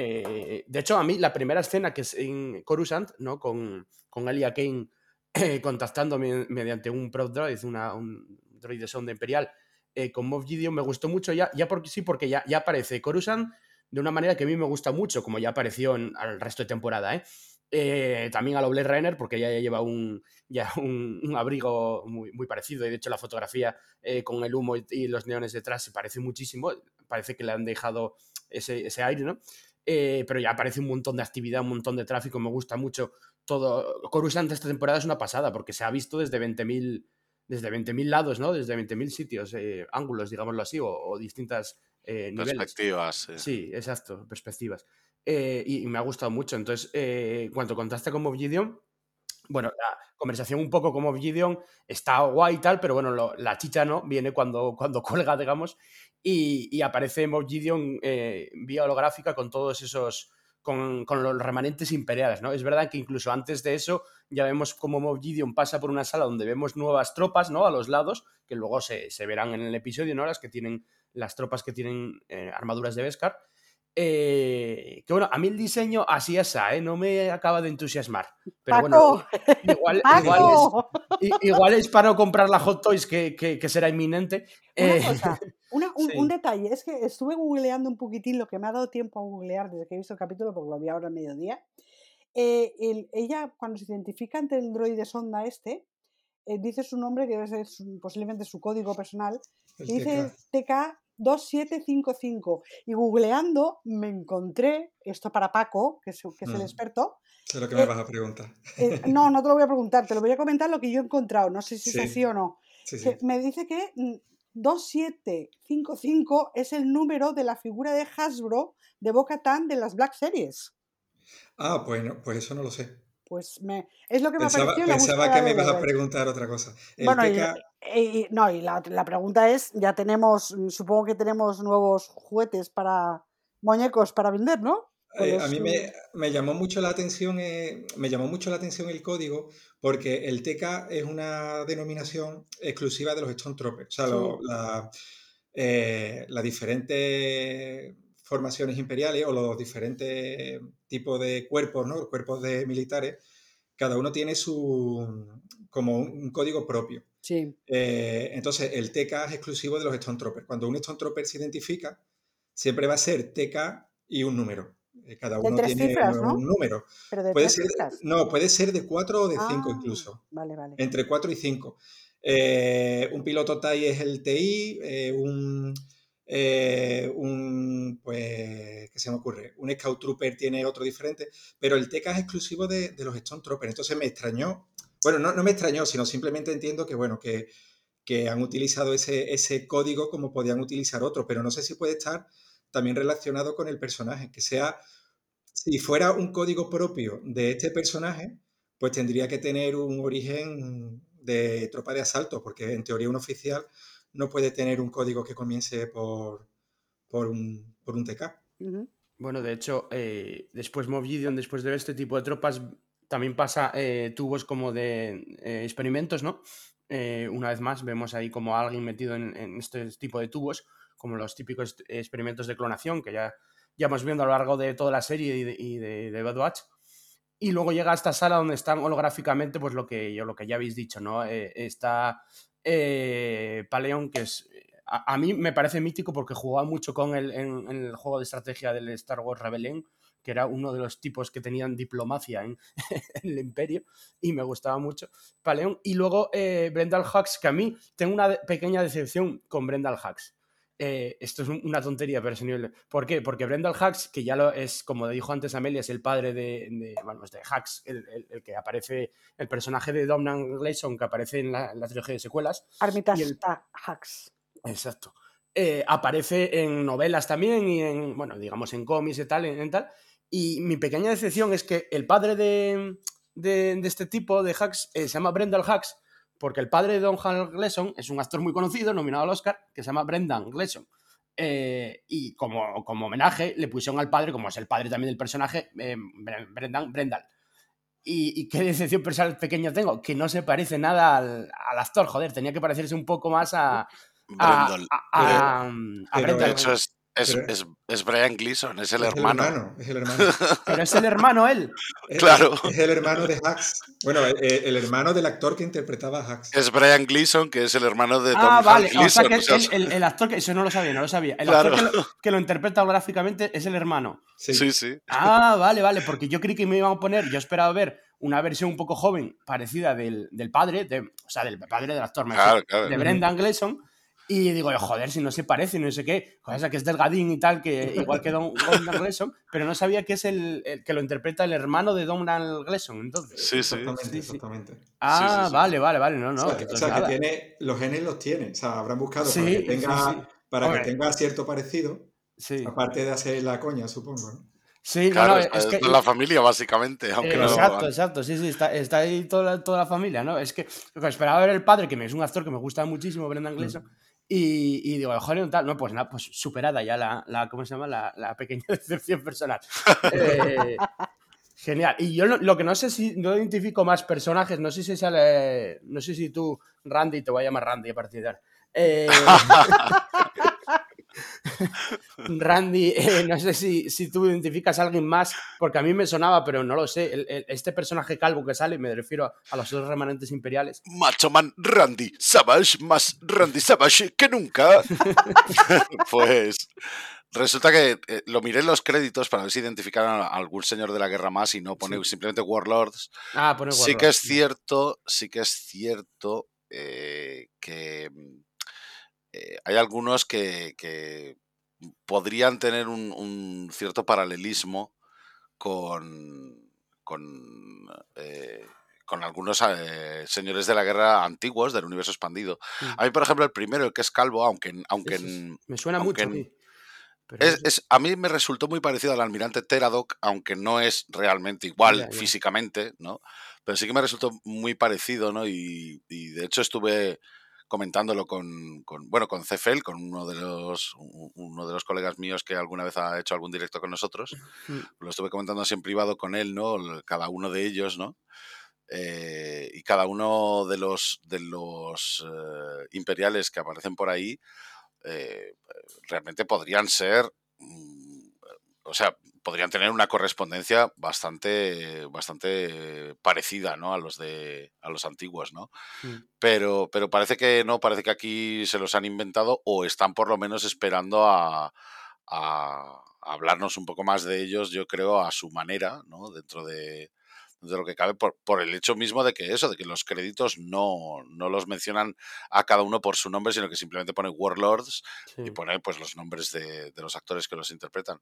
Eh, de hecho, a mí la primera escena que es en Coruscant, ¿no? Con, con Elia Kane eh, contactando me- mediante un Probe Droid, una, un droid de sonda imperial, eh, con Moff Gideon, me gustó mucho ya, ya porque sí, porque ya, ya aparece Coruscant de una manera que a mí me gusta mucho, como ya apareció en, al resto de temporada, ¿eh? Eh, también a lo Blade Runner, porque ya lleva un, ya un, abrigo muy, muy parecido. Y de hecho, la fotografía con el humo y, y los neones detrás se parece muchísimo. Parece que le han dejado ese, ese aire, ¿no? Eh, pero ya aparece un montón de actividad, un montón de tráfico. Me gusta mucho todo. Coruscant esta temporada es una pasada, porque se ha visto desde 20.000 desde 20.000 lados, ¿no? Desde 20.000 sitios, eh, ángulos, digámoslo así, o, o distintas eh, niveles. Perspectivas. sí. Exacto, perspectivas. Y, y me ha gustado mucho. Entonces, eh, cuando contaste con Moff Gideon, bueno, la conversación un poco con Moff Gideon está guay y tal, pero bueno, lo- la chicha no, viene cuando, cuando cuelga, digamos, y, aparece Moff Gideon eh, vía holográfica con todos esos, con, los remanentes imperiales, ¿no? Es verdad que incluso antes de eso ya vemos cómo Moff Gideon pasa por una sala donde vemos nuevas tropas, ¿no? A los lados, que luego se, se verán en el episodio, ¿no? Las que tienen, las tropas que tienen eh, armaduras de Beskar. Eh, que bueno, a mí el diseño así es, ¿eh? No me acaba de entusiasmar. Pero bueno, ¡Paco! igual, igual, igual es para no comprar la Hot Toys que, que- que será inminente. Una Eh, cosa, una- un, sí. un detalle, es que estuve googleando un poquitín lo que me ha dado tiempo a googlear desde que he visto el capítulo, porque lo vi ahora al mediodía. Eh, el- ella, cuando se identifica ante el droide sonda este, eh, dice su nombre, que debe ser su- posiblemente su código personal, El y dice TK. TK2755. Y googleando me encontré, esto para Paco, que es, que es el Mm. experto, Sé lo que me Eh, vas a preguntar. eh, no, no te lo voy a preguntar, te lo voy a comentar lo que yo he encontrado, no sé si es Sí. así o no Sí, sí. que me dice que mm, 2755 es el número de la figura de Hasbro de Boca Tan de las Black Series. Ah, pues, no, pues eso no lo sé. Pues me, es lo que me Pensaba, en la pensaba que me ibas a preguntar otra cosa. El Bueno, y, no, y la, la pregunta es, ya tenemos, mm, supongo que tenemos nuevos juguetes para muñecos para vender, ¿no? Eh, a los, mí me, me llamó mucho la atención, eh, me llamó mucho la atención el código porque el TK es una denominación exclusiva de los Stormtroopers. O sea, Sí. lo- la- eh, las diferentes formaciones imperiales o los diferentes tipos de cuerpos, ¿no? Cuerpos de militares, cada uno tiene su como un, un código propio. Sí, Eh, entonces, el TK es exclusivo de los Stormtroopers. Cuando un Stormtrooper se identifica, siempre va a ser TK y un número. Eh, Cada de uno tres tiene cifras, un ¿no? número. Pero de Puede tres ser, cifras. no, puede ser de 4 o de 5 Ah, incluso. vale, vale. Entre 4 y 5. un piloto TAI es el TI, eh, un, eh, un, pues, ¿qué se me ocurre? Un Scout Trooper tiene otro diferente, pero el TK es exclusivo de, de los Stormtroopers. Entonces me extrañó, bueno, no, no me extrañó, sino simplemente entiendo que, bueno, que, que han utilizado ese, ese código como podían utilizar otro, pero no sé si puede estar también relacionado con el personaje, que sea, si fuera un código propio de este personaje, pues tendría que tener un origen de tropa de asalto, porque en teoría un oficial no puede tener un código que comience por, por, un, por un TK. Bueno, de hecho, eh, después Moff Gideon, después de ver este tipo de tropas, también pasa eh, tubos como de eh, experimentos, ¿no? eh, una vez más, vemos ahí como alguien metido en, en este tipo de tubos, como los típicos experimentos de clonación que ya, ya hemos viendo a lo largo de toda la serie y de, y de, de Bad Batch. Y luego llega a esta sala donde están holográficamente, pues lo que, yo, lo que ya habéis dicho, ¿no? Eh, está eh, Paleon, que es. A, mí me parece mítico porque jugaba mucho con él en, el juego de estrategia del Star Wars Rebellion, que era uno de los tipos que tenían diplomacia en, el Imperio, y me gustaba mucho. Paleon. Y luego eh, Brendal Hux, que a mí tengo una pequeña decepción con Brendal Hux. Eh, esto es una tontería, pero es nivel. ¿Por qué? Porque Brendal Hux, que ya lo es, como dijo antes Amelia, es el padre de, de bueno, de Hux, el, el, el, que aparece, el personaje de Domhnall Gleeson que aparece en la, en la trilogía de secuelas. Armitage el, Hux. Exacto. Eh, aparece en novelas también y en, bueno, digamos en cómics y tal, en, en, tal. Y mi pequeña decepción es que el padre de, de, de este tipo, de Hux, eh, se llama Brendal Hux, porque el padre de Don Hal Gleason es un actor muy conocido, nominado al Oscar, que se llama Brendan Gleason. Eh, y como, como, homenaje le pusieron al padre, como es el padre también del personaje, eh, Brendan Brendal. Y, y, qué decepción personal pequeña tengo, que no se parece nada al, al, actor, joder, tenía que parecerse un poco más a... a, a, a, a Brendal. Eso es, es, es, es, Brian Gleason, es el es hermano. El hermano. Es el hermano. Pero es el hermano él. claro. Es el hermano de Hux. Bueno, el, el, hermano del actor que interpretaba a Hux. Es Brian Gleason, que es el hermano de Tom Ah, vale. Gleason, o sea que o sea, el, el, el, actor que. Eso no lo sabía, no lo sabía. El claro. actor que lo, que lo, interpreta gráficamente es el hermano. Sí. sí, sí. Ah, vale, vale. Porque yo creí que me iban a poner. Yo esperaba ver una versión un poco joven, parecida del, del padre, de, o sea, del padre del actor, claro, claro. de Brendan Gleeson y digo, joder, si no se parece, no sé qué, cosa que es delgadín y tal, que igual que Don, Don Gleason, pero no sabía que es el, el, que lo interpreta el hermano de Donald Gleason, entonces. Sí, sí. Exactamente, sí, sí. exactamente. Ah, sí, sí, vale, vale, vale, no, no. O sea, que, o sea, que tiene, los genes los tiene, o sea, habrán buscado para que tenga, para que tenga cierto parecido, aparte de hacer la coña, supongo, ¿no? Sí, claro, no, no, es, es que, la familia, básicamente. Aunque eh, no exacto, exacto, sí, sí, está, está ahí toda, toda, la familia, ¿no? Es que esperaba ver el padre, que es un actor que me gusta muchísimo, Brendan Gleeson, mm. Y, y, digo, joder, tal, no, pues nada, pues superada ya la, la ¿cómo se llama? La, la pequeña decepción personal. eh, genial. Y yo lo, lo, que no sé si, no identifico más personajes, no sé si sale, no sé si tú, Randy, te voy a llamar Randy a partir de ahora. Eh, Randy, eh, no sé si, si, tú identificas a alguien más, porque a mí me sonaba, pero no lo sé. El, el, este personaje calvo que sale, me refiero a, a, los otros remanentes imperiales. Macho Man Randy Savage, más Randy Savage que nunca. pues resulta que eh, lo miré en los créditos para ver si identificaran a algún señor de la guerra más y no pone sí. simplemente Warlords. Ah, pone Warlords. Sí que es cierto, sí que es cierto eh, que eh, hay algunos que, que podrían tener un, un, cierto paralelismo con, con, eh, con algunos eh, señores de la guerra antiguos del universo expandido. Sí. A mí, por ejemplo, el primero, el que es calvo, aunque, aunque me suena aunque mucho. En, es, es, a mí me resultó muy parecido al almirante Teradoc, aunque no es realmente igual ya, ya. físicamente, ¿no? Pero sí que me resultó muy parecido, ¿no? Y, y de hecho estuve comentándolo con, con, bueno, con Cefel, con uno de los uno de los colegas míos que alguna vez ha hecho algún directo con nosotros. Mm. Lo estuve comentando así en privado con él, ¿no? Cada uno de ellos, ¿no? Eh, y cada uno de los de los eh, imperiales que aparecen por ahí eh, realmente podrían ser mm, o sea podrían tener una correspondencia bastante bastante parecida ¿no? a los de a los antiguos no mm. pero pero parece que no parece que aquí se los han inventado o están por lo menos esperando a, a, a hablarnos un poco más de ellos yo creo a su manera no dentro de de lo que cabe por, por, el hecho mismo de que eso, de que los créditos no, no los mencionan a cada uno por su nombre, sino que simplemente pone Warlords sí. y pone pues los nombres de, de, los actores que los interpretan.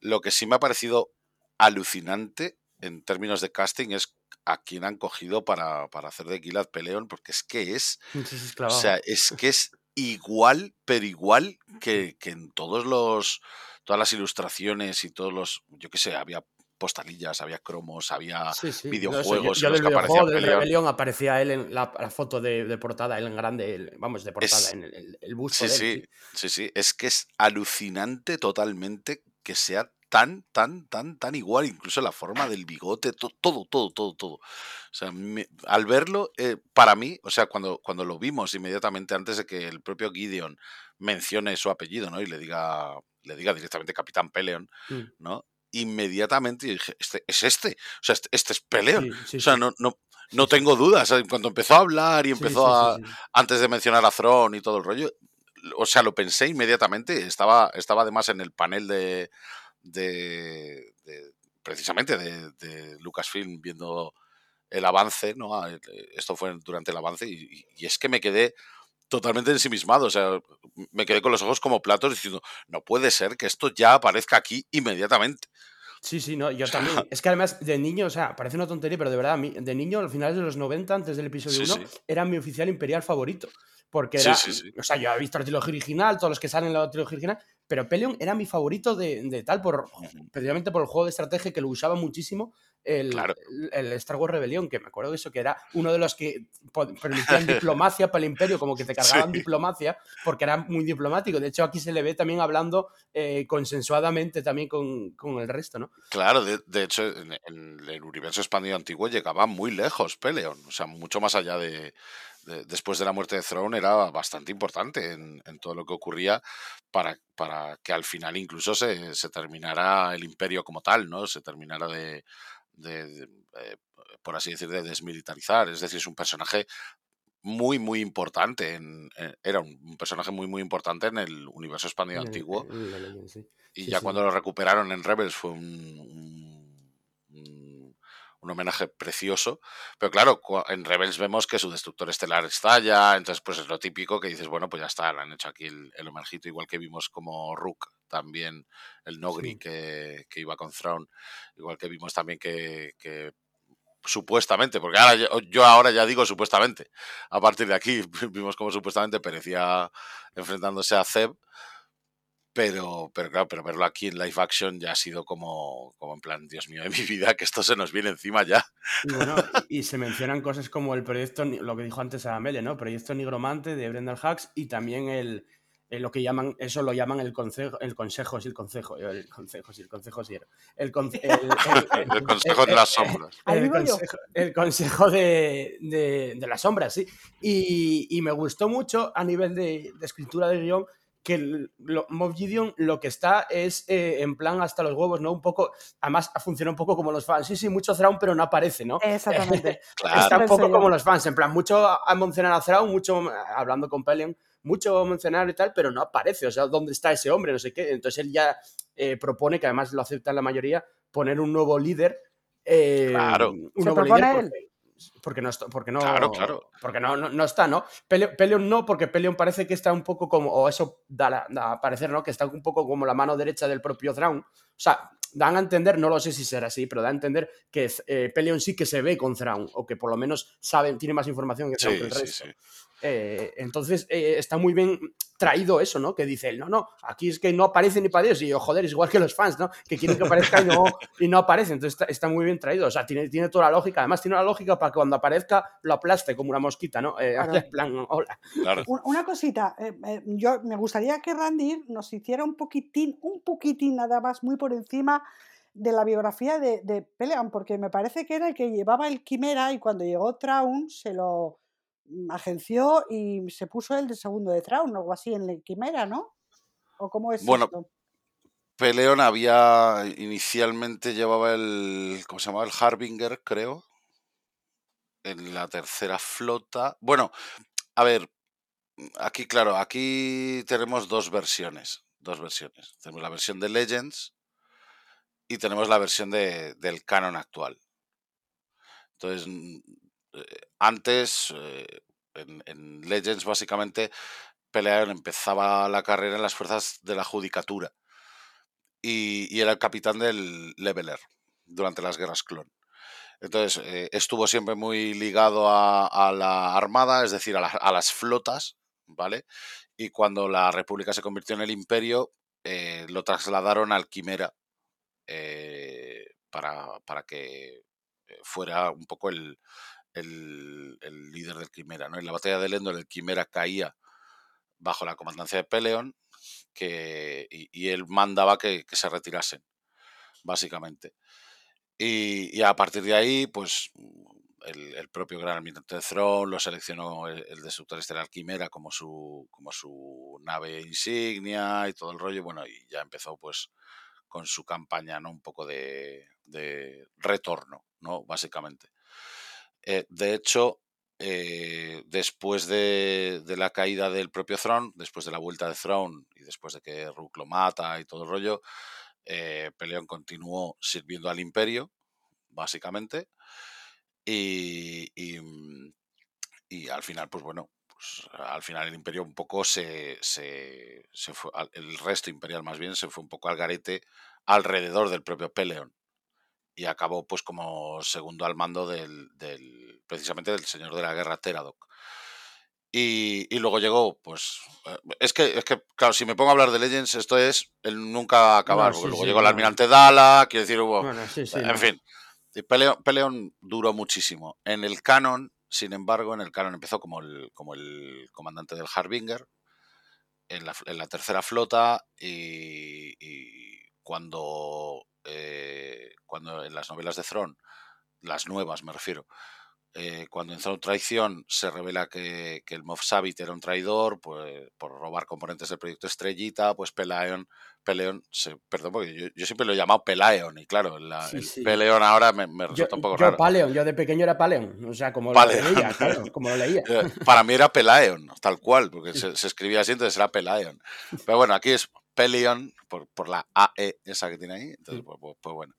Lo que sí me ha parecido alucinante en términos de casting es a quien han cogido para, para hacer de Gilad Peleon, porque es que es, o sea, es que es igual, pero igual que, que en todos los todas las ilustraciones y todos los, yo qué sé, había postalillas, había cromos, había sí, sí. videojuegos. yo, yo del videojuego de Rebelión aparecía él en la, la foto de, de, portada, él en grande, el, vamos, de portada, es, en el, el busto sí, de él, sí, sí, sí, es que es alucinante totalmente que sea tan, tan, tan, tan igual, incluso la forma del bigote, todo, todo, todo, todo, todo. O sea, al verlo, eh, para mí, o sea, cuando, cuando lo vimos inmediatamente antes de que el propio Gideon mencione su apellido, ¿no? Y le diga, le diga directamente Capitán Peleon, mm. ¿no? Inmediatamente dije, este, es este, o sea, este, este es Peleon. o sea, no, no, no tengo dudas. En cuanto empezó a hablar y empezó a, antes de mencionar a Thron y todo el rollo, o sea, lo pensé inmediatamente. Estaba, estaba además en el panel de, de, precisamente de, Lucasfilm viendo el avance, ¿no? Ah, esto fue durante el avance y, es que me quedé totalmente ensimismado, o sea, me quedé con los ojos como platos diciendo, no puede ser que esto ya aparezca aquí inmediatamente. Sí, sí, no, yo también. Es que además de niño, o sea, parece una tontería, pero de verdad, de niño, al final de los 90, antes del episodio 1, era mi oficial imperial favorito. Porque era, o sea, yo he visto la trilogía original, todos los que salen en la trilogía original, pero Pelion era mi favorito de, tal, por, precisamente por el juego de estrategia que lo usaba muchísimo el, el, Star Wars Rebellion, que me acuerdo de eso, que era uno de los que permitían diplomacia para el imperio, como que te cargaban diplomacia, porque era muy diplomático. De hecho, aquí se le ve también hablando eh, consensuadamente también con, con, el resto, ¿no? Claro, de, de hecho, en, en, el universo expandido antiguo llegaba muy lejos Peleon, o sea, mucho más allá de, después de la muerte de Throne era bastante importante en, todo lo que ocurría para, para, que al final incluso se, se, terminara el imperio como tal, ¿no? Se terminara de, eh, por así decir, de desmilitarizar. Es decir, es un personaje muy, muy importante. En, eh, era un, personaje muy, muy importante en el universo expandido antiguo. Y ya cuando lo recuperaron en Rebels fue un un homenaje precioso. Pero claro, en Rebels vemos que su destructor estelar estalla, entonces pues es lo típico que dices, bueno, pues ya está, le han hecho aquí el, el homenajito, igual que vimos como Rook también, el Nogri que, iba con Thrawn, igual que vimos también que, supuestamente, porque ahora yo, ahora ya digo supuestamente, a partir de aquí vimos como supuestamente perecía enfrentándose a Zeb, pero, pero claro, pero verlo aquí en live action ya ha sido como, como en plan, Dios mío de mi vida, que esto se nos viene encima ya. Y bueno, y se mencionan cosas como el proyecto, lo que dijo antes a ¿no? Proyecto Nigromante de Brendan Hacks y también el, lo que llaman, eso lo llaman el consejo, el consejo, sí, el consejo, el consejo, sí, el consejo, sí. El, el, consejo de las sombras. El consejo, de, de, de, las sombras, sí. Y, y, me gustó mucho a nivel de, de escritura de guion que Mob Gideon lo que está es eh, en plan hasta los huevos, ¿no? Un poco, además funciona un poco como los fans. Sí, sí, mucho Thrawn, pero no aparece, ¿no? Exactamente. Está un poco como los fans, en plan, mucho a mencionar a Thrawn, mucho hablando con Pelion, mucho mencionar y tal, pero no aparece, o sea, ¿dónde está ese hombre? No sé qué. Entonces él ya eh, propone, que además lo acepta la mayoría, poner un nuevo líder. Eh, claro. Un nuevo líder porque no está, porque no, Porque no, no, está, ¿no? Peleon no, porque Peleon parece que está un poco como, o eso da, a parecer, ¿no? Que está un poco como la mano derecha del propio Thrawn. O sea, dan a entender, no lo sé si será así, pero dan a entender que eh, Peleon sí que se ve con Thrawn, o que por lo menos saben, tiene más información que, Thrawn que el resto. Eh, entonces eh, está muy bien traído eso, ¿no? Que dice él, no, no, aquí es que no aparece ni para Dios. Y yo, joder, es igual que los fans, ¿no? Que quieren que aparezca y no, y no aparece. Entonces está, muy bien traído. O sea, tiene, tiene toda la lógica. Además, tiene la lógica para que cuando aparezca lo aplaste como una mosquita, ¿no? Eh, plan, hola. Una cosita, yo me gustaría que Randy nos hiciera un poquitín, un poquitín nada más, muy por encima de la biografía de, de Pelean, porque me parece que era el que llevaba el Quimera y cuando llegó Traun se lo agenció y se puso el de segundo de Traun o algo así en la Quimera, ¿no? ¿O cómo es bueno, Peleón había inicialmente llevaba el ¿cómo se llamaba? el Harbinger, creo. En la tercera flota. Bueno, a ver, aquí claro, aquí tenemos dos versiones, dos versiones. Tenemos la versión de Legends y tenemos la versión de, del canon actual. Entonces, eh, antes, eh, en, Legends básicamente, Pelearon empezaba la carrera en las fuerzas de la judicatura y, era el capitán del Leveler durante las guerras clon. Entonces, eh, estuvo siempre muy ligado a, la armada, es decir, a, las flotas, ¿vale? Y cuando la República se convirtió en el imperio, lo trasladaron al Quimera para, para, que fuera un poco el, el, líder del Quimera. ¿no? En la batalla de Endor el Quimera caía bajo la comandancia de Peleon que, y, él mandaba que, se retirasen. básicamente. Y, y a partir de ahí, pues el, el, propio Gran Almirante Throne lo seleccionó el, el, Destructor Estelar Quimera como su, como su nave insignia y todo el rollo. Bueno, y ya empezó pues con su campaña, ¿no? Un poco de, de retorno, ¿no? Básicamente. Eh, de hecho, eh, después de, de, la caída del propio Throne, después de la vuelta de Throne y después de que Rook lo mata y todo el rollo, eh, Peleón continuó sirviendo al Imperio, básicamente. Y, y, y, al final, pues bueno, pues al final el imperio un poco se, se, se, fue, el resto imperial más bien se fue un poco al garete alrededor del propio Peleon. Y acabó pues como segundo al mando del, del precisamente del señor de la guerra Teradoc. Y, y, luego llegó, pues. Es que, es que, claro, si me pongo a hablar de Legends, esto es el nunca acabar. No, sí, luego sí, llegó el almirante Dala, quiero decir, hubo. Bueno, sí, en no. fin. Peleon, Peleon, duró muchísimo. En el canon, sin embargo, en el canon empezó como el, como el comandante del Harbinger, en la, en la tercera flota, y, y cuando, eh, cuando en las novelas de Thrawn, las nuevas me refiero, eh, cuando en Throne Traición se revela que, que el Moff Savit era un traidor pues, por robar componentes del proyecto Estrellita, pues Peleon, se, perdón, porque yo, yo, siempre lo he llamado Pelaeon y claro, la, sí, el sí. Peleon ahora me, me resulta yo, un poco yo raro. Paleon, yo de pequeño era Paleon, o sea, como Paleon. lo leía, claro, como lo leía. Eh, Para mí era Pelaeon, tal cual, porque se, se, escribía así, entonces era Pelaeon. Pero bueno, aquí es Peleon, por, por la AE esa que tiene ahí, entonces, pues, pues, pues bueno.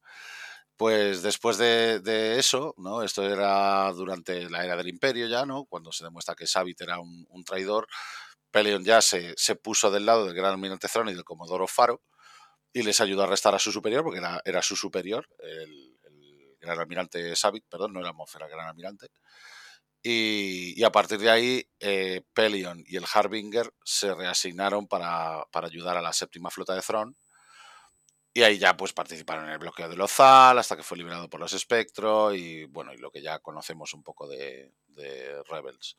Pues después de, de, eso, ¿no? Esto era durante la era del imperio ya, ¿no? Cuando se demuestra que Savit era un, un traidor, Peleon ya se, se, puso del lado del gran almirante Thrawn y del comodoro Faro y les ayudó a arrestar a su superior, porque era, era su superior, el, el, gran almirante Savit, perdón, no era Moff, era gran almirante. Y, y, a partir de ahí, eh, Pelion y el Harbinger se reasignaron para, para ayudar a la séptima flota de Thrawn y ahí ya pues participaron en el bloqueo de Lozal hasta que fue liberado por los Espectro y bueno, y lo que ya conocemos un poco de, de Rebels.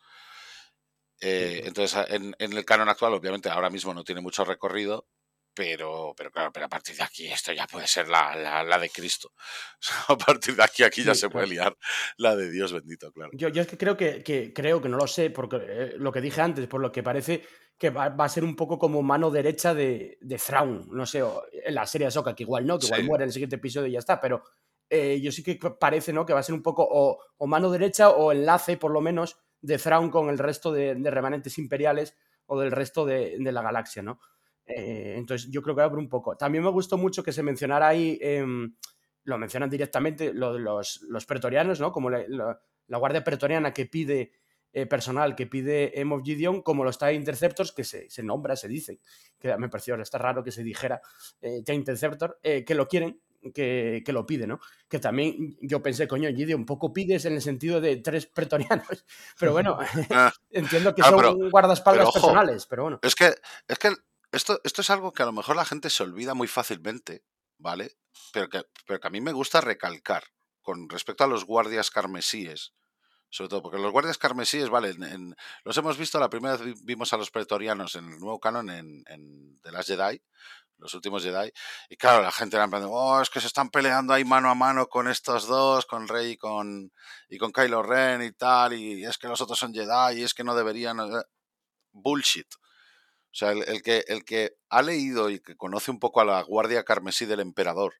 Eh, entonces, en, en, el canon actual, obviamente, ahora mismo no tiene mucho recorrido, pero, pero claro, pero a partir de aquí esto ya puede ser la, la, la de Cristo. a partir de aquí, aquí ya sí, se puede liar la de Dios bendito, claro. Yo, yo es que creo que, que, creo que no lo sé, porque eh, lo que dije antes, por lo que parece que va, va, a ser un poco como mano derecha de, de Thrawn, no sé, en la serie de Soka, que igual no, que sí. igual muere en el siguiente episodio y ya está, pero eh, yo sí que parece, ¿no? Que va a ser un poco o, o, mano derecha o enlace, por lo menos, de Thrawn con el resto de, de remanentes imperiales o del resto de, de la galaxia, ¿no? Eh, entonces yo creo que por un poco. También me gustó mucho que se mencionara ahí, eh, lo mencionan directamente, lo de los, los pretorianos, ¿no? Como la, la, la guardia pretoriana que pide eh, personal que pide Moff Gideon, como los TIE Interceptors, que se, se, nombra, se dice, que me pareció está raro que se dijera eh, TIE Interceptor, que lo quieren, que, que, lo pide, ¿no? Que también yo pensé, coño, Gideon, un poco pides en el sentido de tres pretorianos, pero bueno, ah, entiendo que son pero, guardaespaldas pero, personales, pero bueno. Es que, es que esto, esto es algo que a lo mejor la gente se olvida muy fácilmente, ¿vale? Pero que, pero que a mí me gusta recalcar con respecto a los guardias carmesíes, sobre todo porque los guardias carmesíes, vale, en, los hemos visto, la primera vez vimos a los pretorianos en el nuevo canon en, en The Jedi, los últimos Jedi, y claro, la gente era en plan oh, es que se están peleando ahí mano a mano con estos dos, con Rey y con, y con Kylo Ren y tal, y es que los otros son Jedi, y es que no deberían... Eh, bullshit. O sea, el, el, que, el que ha leído y que conoce un poco a la guardia carmesí del emperador,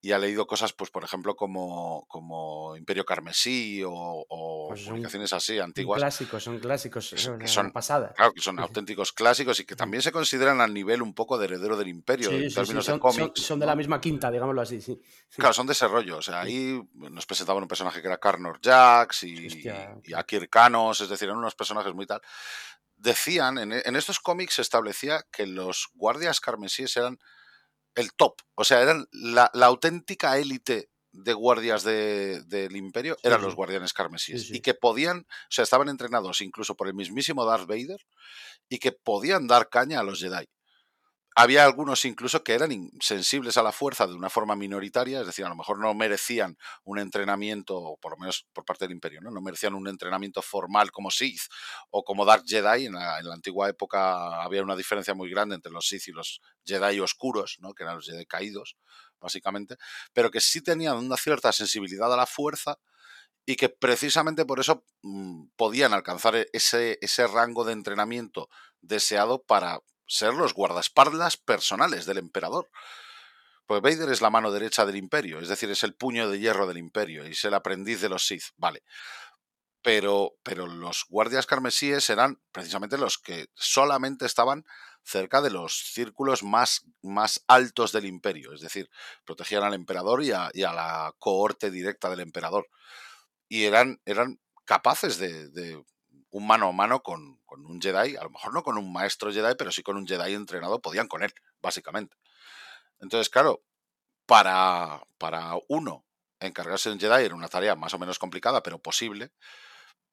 y ha leído cosas, pues por ejemplo, como, como Imperio Carmesí o, o pues publicaciones así antiguas. Clásicos, son clásicos, son, que son pasadas. Claro, que son auténticos clásicos y que también se consideran al nivel un poco de heredero del Imperio, sí, en sí, términos sí, son, de cómics. Son, son, de la misma quinta, digámoslo así, sí. Claro, son de ese rollo. O sea, ahí nos presentaban un personaje que era Carnor Jax y, y Akir Kanos, es decir, eran unos personajes muy tal. Decían, en, en estos cómics se establecía que los guardias carmesíes eran el top. O sea, eran la, la auténtica élite de guardias de, del imperio eran sí, los guardianes carmesíes sí, sí. y que podían, o sea, estaban entrenados incluso por el mismísimo Darth Vader y que podían dar caña a los Jedi. Había algunos incluso que eran sensibles a la fuerza de una forma minoritaria, es decir, a lo mejor no merecían un entrenamiento, por lo menos por parte del Imperio, ¿no? No merecían un entrenamiento formal como Sith o como Dark Jedi. En la, antigua época había una diferencia muy grande entre los Sith y los Jedi oscuros, ¿no? Que eran los Jedi caídos, básicamente, pero que sí tenían una cierta sensibilidad a la fuerza y que precisamente por eso mm, podían alcanzar e, ese, ese rango de entrenamiento deseado para ser los guardaespaldas personales del emperador. Pues Vader es la mano derecha del imperio, es decir, es el puño de hierro del imperio y es el aprendiz de los Sith, vale. Pero, pero los guardias carmesíes eran precisamente los que solamente estaban cerca de los círculos más, más altos del imperio, es decir, protegían al emperador y a, la cohorte directa del emperador y eran, eran capaces de, un mano a mano con, un Jedi, a lo mejor no con un maestro Jedi, pero sí con un Jedi entrenado, podían con él, básicamente. Entonces, claro, para, para uno encargarse de un Jedi era una tarea más o menos complicada, pero posible.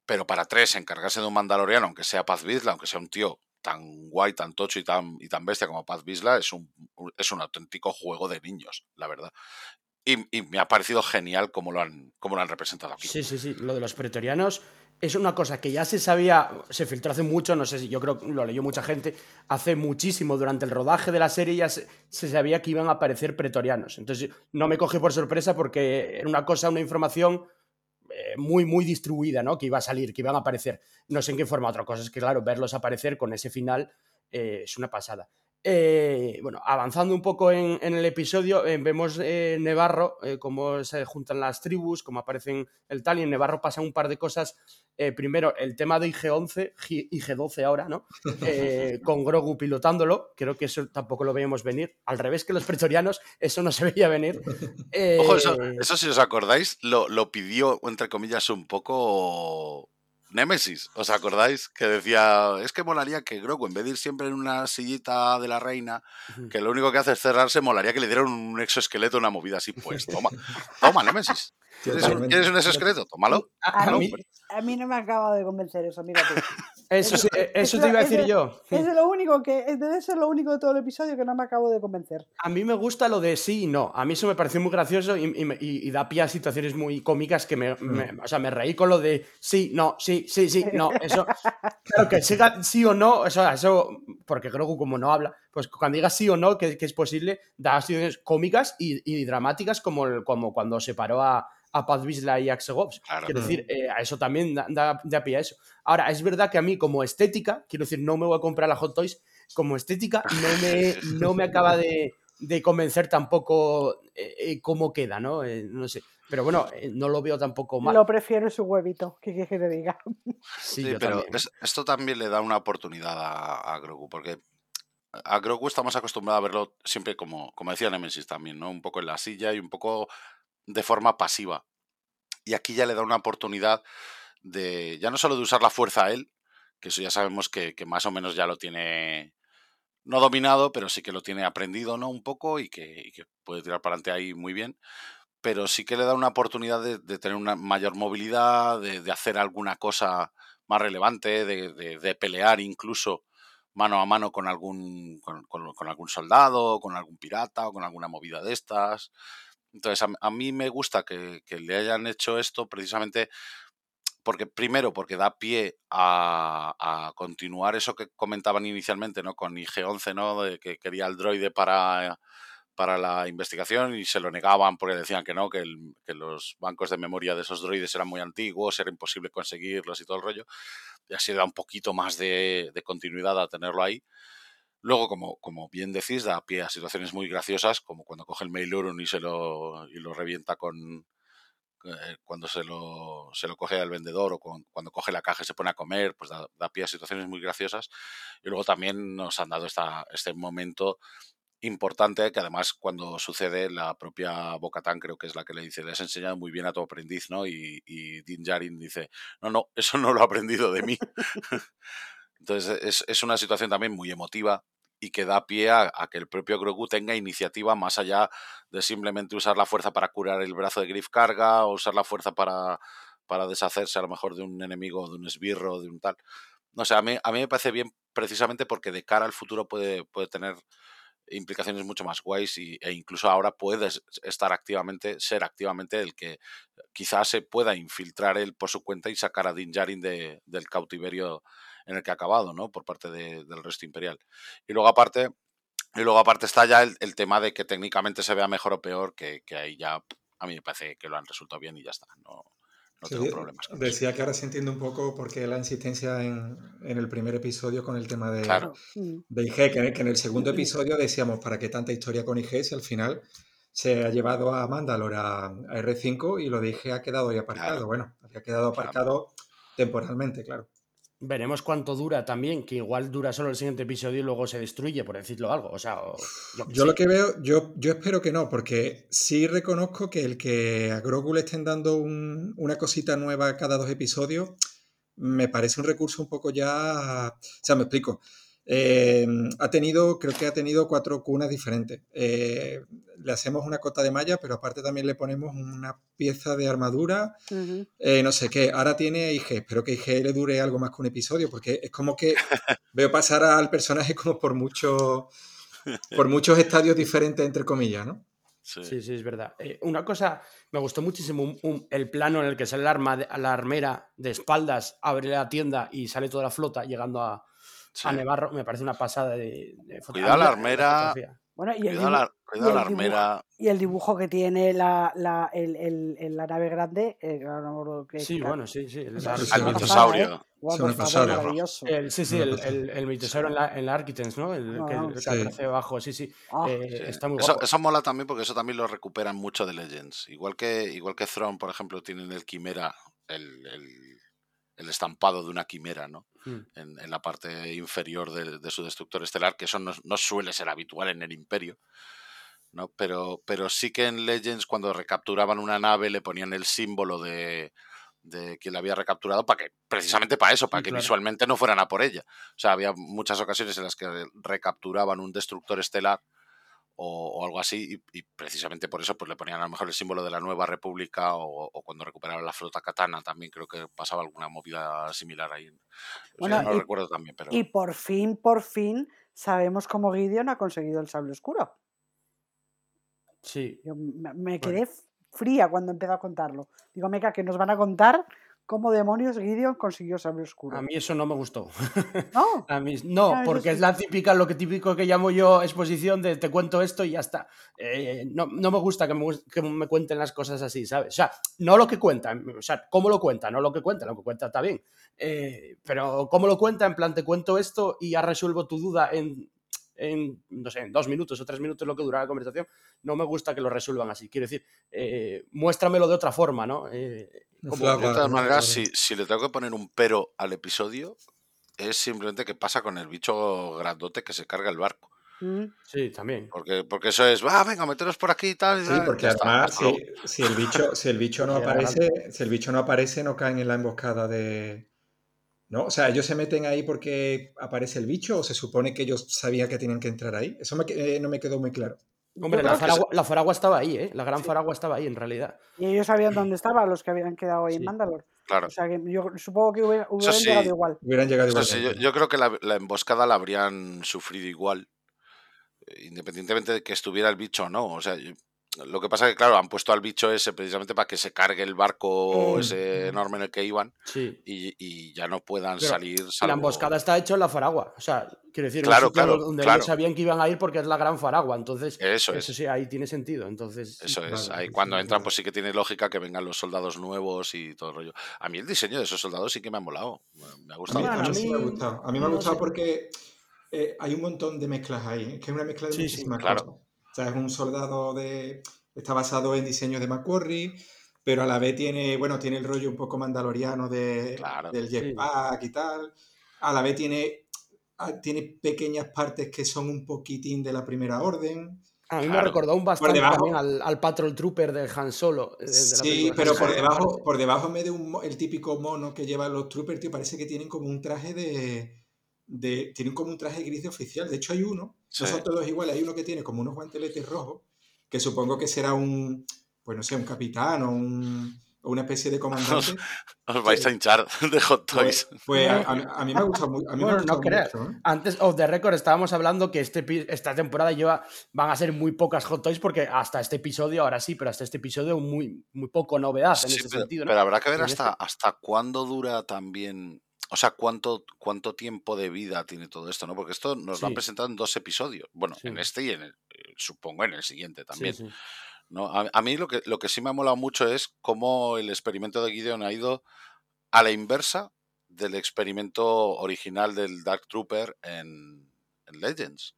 Pero para tres, encargarse de un Mandaloriano, aunque sea Paz Vizla, aunque sea un tío tan guay, tan tocho y tan, y tan bestia como Paz Vizla, es un, es un auténtico juego de niños, la verdad. Y, me ha parecido genial cómo lo, han, cómo lo han representado aquí. Sí, sí, sí. Lo de los pretorianos es una cosa que ya se sabía, se filtró hace mucho, no sé si yo creo que lo leyó mucha gente, hace muchísimo durante el rodaje de la serie ya se, sabía que iban a aparecer pretorianos. Entonces no me coge por sorpresa porque era una cosa, una información eh, muy, muy distribuida, ¿no? Que iba a salir, que iban a aparecer. No sé en qué forma, otra cosa es que, claro, verlos aparecer con ese final eh, es una pasada. Eh, bueno, avanzando un poco en, el episodio, eh, vemos eh, Nevarro, cómo se juntan las tribus, cómo aparecen el tal, y en Nevarro pasan un par de cosas. primero, el tema de IG-11, IG-12 ahora, ¿no? con Grogu pilotándolo, creo que eso tampoco lo veíamos venir. Al revés que los pretorianos, eso no se veía venir. Ojo, eso, si os acordáis, lo, lo pidió, entre comillas, un poco Némesis, ¿os acordáis? Que decía, es que molaría que Grogu, en vez de ir siempre en una sillita de la reina, que lo único que hace es cerrarse, molaría que le dieran un exoesqueleto, una movida así. Pues toma, toma, Némesis. ¿Quieres, un, exoesqueleto? Tómalo. A, mí, a, mí, no me acaba de convencer eso, mira Eso, sí, eso te iba a decir yo. Es lo único que, debe ser lo único de todo el episodio que no me acabo de convencer. A mí me gusta lo de sí y no. A mí eso me pareció muy gracioso y, da pie a situaciones muy cómicas que me, mm. o sea, me reí con lo de sí, no, sí, sí, sí, no. Eso, claro, que siga sí o no, eso, eso porque creo que como no habla, pues cuando diga sí o no, que, es posible, da situaciones cómicas y, dramáticas como, como cuando se paró a a Paz Vizla y Axel Quiero decir, eh, a eso también da, da, pie a eso. Ahora, es verdad que a mí como estética, quiero decir, no me voy a comprar la Hot Toys, como estética no me, no me acaba de, convencer tampoco eh, eh, cómo queda, ¿no? no sé. Pero bueno, no lo veo tampoco mal. Lo prefiero su huevito, ¿qué quieres que te diga? Sí, pero esto también le da una oportunidad a, Grogu, porque a Grogu estamos acostumbrados a verlo siempre como, como decía Nemesis también, ¿no? Un poco en la silla y un poco de forma pasiva. Y aquí ya le da una oportunidad de, ya no solo de usar la fuerza a él, que eso ya sabemos que, más o menos ya lo tiene, no dominado, pero sí que lo tiene aprendido, ¿no? Un poco y que, puede tirar para adelante ahí muy bien. Pero sí que le da una oportunidad de, tener una mayor movilidad, de, hacer alguna cosa más relevante, de, pelear incluso mano a mano con algún, con, con algún soldado, con algún pirata o con alguna movida de estas. Entonces, a, mí me gusta que, le hayan hecho esto precisamente porque, primero, porque da pie a, continuar eso que comentaban inicialmente, ¿no? Con IG-11, ¿no? De que quería el droide para, para la investigación y se lo negaban porque decían que no, que, los bancos de memoria de esos droides eran muy antiguos, era imposible conseguirlos y todo el rollo. Y así da un poquito más de continuidad a tenerlo ahí. Luego, como, como bien decís, da pie a situaciones muy graciosas, como cuando coge el Mailurun y se lo, y lo revienta con, eh, cuando se lo, se lo coge al vendedor o cuando coge la caja y se pone a comer, pues da, pie a situaciones muy graciosas. Y luego también nos han dado esta, este momento importante que además cuando sucede la propia Bocatán creo que es la que le dice, le has enseñado muy bien a tu aprendiz, ¿no? Y, y Din dice, no, no, eso no lo ha aprendido de mí. Entonces es, es, una situación también muy emotiva y que da pie a, que el propio Grogu tenga iniciativa más allá de simplemente usar la fuerza para curar el brazo de Griff Carga o usar la fuerza para, para deshacerse a lo mejor de un enemigo, de un esbirro, de un tal. No sé, a mí, a mí me parece bien precisamente porque de cara al futuro puede, puede tener implicaciones mucho más guays y, e incluso ahora puedes estar activamente, ser activamente el que quizás se pueda infiltrar él por su cuenta y sacar a Din Djarin de, del cautiverio en el que ha acabado, ¿no? Por parte de- del resto imperial. Y luego aparte, y luego aparte está ya el, el tema de que técnicamente se vea mejor o peor, que, que ahí ya a mí me parece que lo han resuelto bien y ya está. No, no Sí, tengo problemas con eso. decía que ahora se entiende un poco por qué la insistencia en, en el primer episodio con el tema de, Claro. Mm. de IG, que, que en el segundo episodio decíamos, ¿para qué tanta historia con IG si al final se ha llevado a Mandalore a, a R5 y lo de IG ha quedado ahí aparcado? Claro. Bueno, había quedado Claro. aparcado temporalmente, claro. Veremos cuánto dura también, que igual dura solo el siguiente episodio y luego se destruye, por decirlo algo. O sea, o- yo, lo que veo, yo, yo espero que no, porque sí reconozco que el que a Grogu le estén dando un- una cosita nueva cada dos episodios me parece un recurso un poco ya. O sea, me explico. Eh, ha tenido, creo que ha tenido cuatro cunas diferentes. Eh, le hacemos una cota de malla, pero aparte también le ponemos una pieza de armadura, eh, no sé qué. Ahora tiene IG, espero que IG le dure algo más que un episodio, porque es como que veo pasar al personaje como por muchos por muchos estadios diferentes, entre comillas, ¿no? Sí. Sí, sí, es verdad. Eh, una cosa, me gustó muchísimo un- un- el plano en el que sale la, arma de- la armera de espaldas, abre la tienda y sale toda la flota llegando a, sí. a Nevarro. Me parece una pasada de, de Cuidado la armera. Bueno, y el, Cuidado dibu- la, y la el dibujo- armera. y el dibujo que tiene la, la, el, el- el- la nave grande, eh, no qué- Sí, qué- bueno, sí, sí. el- mitosaurio. ¿eh? Sí, sí, el, pasada. el, el mitosaurio en la, en la Architects, ¿no? El, que, el que sí. aparece abajo, sí, sí. Ah, Eh, Sí. Está muy Eso, guapo. eso mola también porque eso también lo recuperan mucho de Legends. Igual que, igual que Throne, por ejemplo, tienen el Quimera, el, el- estampado de una quimera, ¿no? Mm. En, en la parte inferior de, de su destructor estelar, que eso no, no suele ser habitual en el Imperio. ¿no? Pero, pero sí que en Legends, cuando recapturaban una nave, le ponían el símbolo de, de quien la había recapturado para que, precisamente para eso, para Sí, que claro. visualmente no fueran a por ella. O sea, había muchas ocasiones en las que recapturaban un destructor estelar o, o algo así, y, y precisamente por eso pues le ponían a lo mejor el símbolo de la nueva república o, o cuando recuperaban la flota katana también creo que pasaba alguna movida similar ahí. O sea, Bueno, no lo y- recuerdo también, pero Y por fin, por fin, sabemos cómo Gideon ha conseguido el sable oscuro. Sí. Yo me, quedé fría cuando empezó a contarlo. Digo, meca, que nos van a contar cómo demonios Gideon consiguió sable oscuro. A mí eso no me gustó. ¿No? A mí, no, porque es la típica, lo que típico que llamo yo exposición de te cuento esto y ya está. Eh, no, no me gusta que me, que me cuenten las cosas así, ¿sabes? O sea, no lo que cuentan, o sea, cómo lo cuentan, no lo que cuentan, lo que cuenta está bien. Eh, pero cómo lo cuenta, en plan, te cuento esto y ya resuelvo tu duda en, en, no sé, en dos minutos o tres minutos lo que dura la conversación. No me gusta que lo resuelvan así. Quiero decir, eh, muéstramelo de otra forma, ¿no? Eh, como- de todas no, maneras, si, si le tengo que poner un pero al episodio, es simplemente que pasa con el bicho grandote que se carga el barco. Mm. Sí, también. Porque, porque eso es, va, venga, meteros por aquí y tal. Sí, tal", porque además, si, si el bicho, si el bicho no aparece, si el bicho no aparece, no caen en la emboscada de. ¿No? O sea, ellos se meten ahí porque aparece el bicho o se supone que ellos sabían que tenían que entrar ahí. Eso me eh, no me quedó muy claro. Hombre, la faragua, la faragua estaba ahí, ¿eh? La gran faragua estaba ahí, en realidad. Y ellos sabían dónde estaban los que habían quedado ahí en Sí. Mandalore. Claro. O sea que yo supongo que hubiera- hubieran sí. llegado igual. Hubieran llegado igual. sí, yo, yo creo que la, la emboscada la habrían sufrido igual, eh, independientemente de que estuviera el bicho o no. O sea, yo- lo que pasa es que, claro, han puesto al bicho ese precisamente para que se cargue el barco Eh, ese enorme en el que iban Sí. y, y ya no puedan Pero salir. La emboscada está hecha en la Faragua. O sea, quiero decir, Claro, sitio claro, donde claro. ellos sabían que iban a ir porque es la gran Faragua. Entonces, Eso eso es. sí, ahí tiene sentido. Entonces, Eso es, Vale, ahí sí, cuando sí, entran pues sí que tiene lógica que vengan los soldados nuevos y todo el rollo. A mí el diseño de esos soldados sí que me ha molado, me ha A gustado mí, a mí a mucho. sí me ha mí- gustado. A mí me ha no gustado sé. porque eh, hay un montón de mezclas ahí. Es que es una mezcla de Sí, sí, muchísimas claro. cosas. O sea, es un soldado de. Está basado en diseños de McQuarrie, pero a la vez tiene, bueno, tiene el rollo un poco mandaloriano de, Claro. del Sí. jetpack y tal. A la vez tiene, tiene pequeñas partes que son un poquitín de la primera orden. a mí me Claro. recordó un bastante debajo- también al, al Patrol Trooper de Han Solo. eh, de la Sí, película pero por debajo, por debajo en vez de un, el típico mono que llevan los troopers, tío, parece que tienen como un traje de, de- Tienen como un traje gris de oficial. De hecho, hay uno, Sí. no son todos iguales, hay uno que tiene como unos guanteletes rojos, que supongo que será un, pues no sé, un capitán o un, una especie de comandante. Os vais a hinchar de Hot Pues, Toys. pues a, a mí, a mí me ha gustado, mu- a mí me ha Bueno, no creas. mucho. ¿eh? Antes of the record estábamos hablando que este, esta temporada lleva, van a ser muy pocas Hot Toys porque hasta este episodio, ahora sí, pero hasta este episodio muy, muy poco novedad en Sí, ese pero, sentido. ¿no? pero habrá que ver hasta, este- hasta cuándo dura también. O sea, cuánto, cuánto tiempo de vida tiene todo esto, ¿no? Porque esto nos lo han Sí. presentado en dos episodios. Bueno, Sí. en este y en el, eh, supongo en el siguiente Sí, también. sí. ¿no? A, a mí lo que, lo que sí me ha molado mucho es cómo el experimento de Gideon ha ido a la inversa del experimento original del Dark Trooper en, en Legends.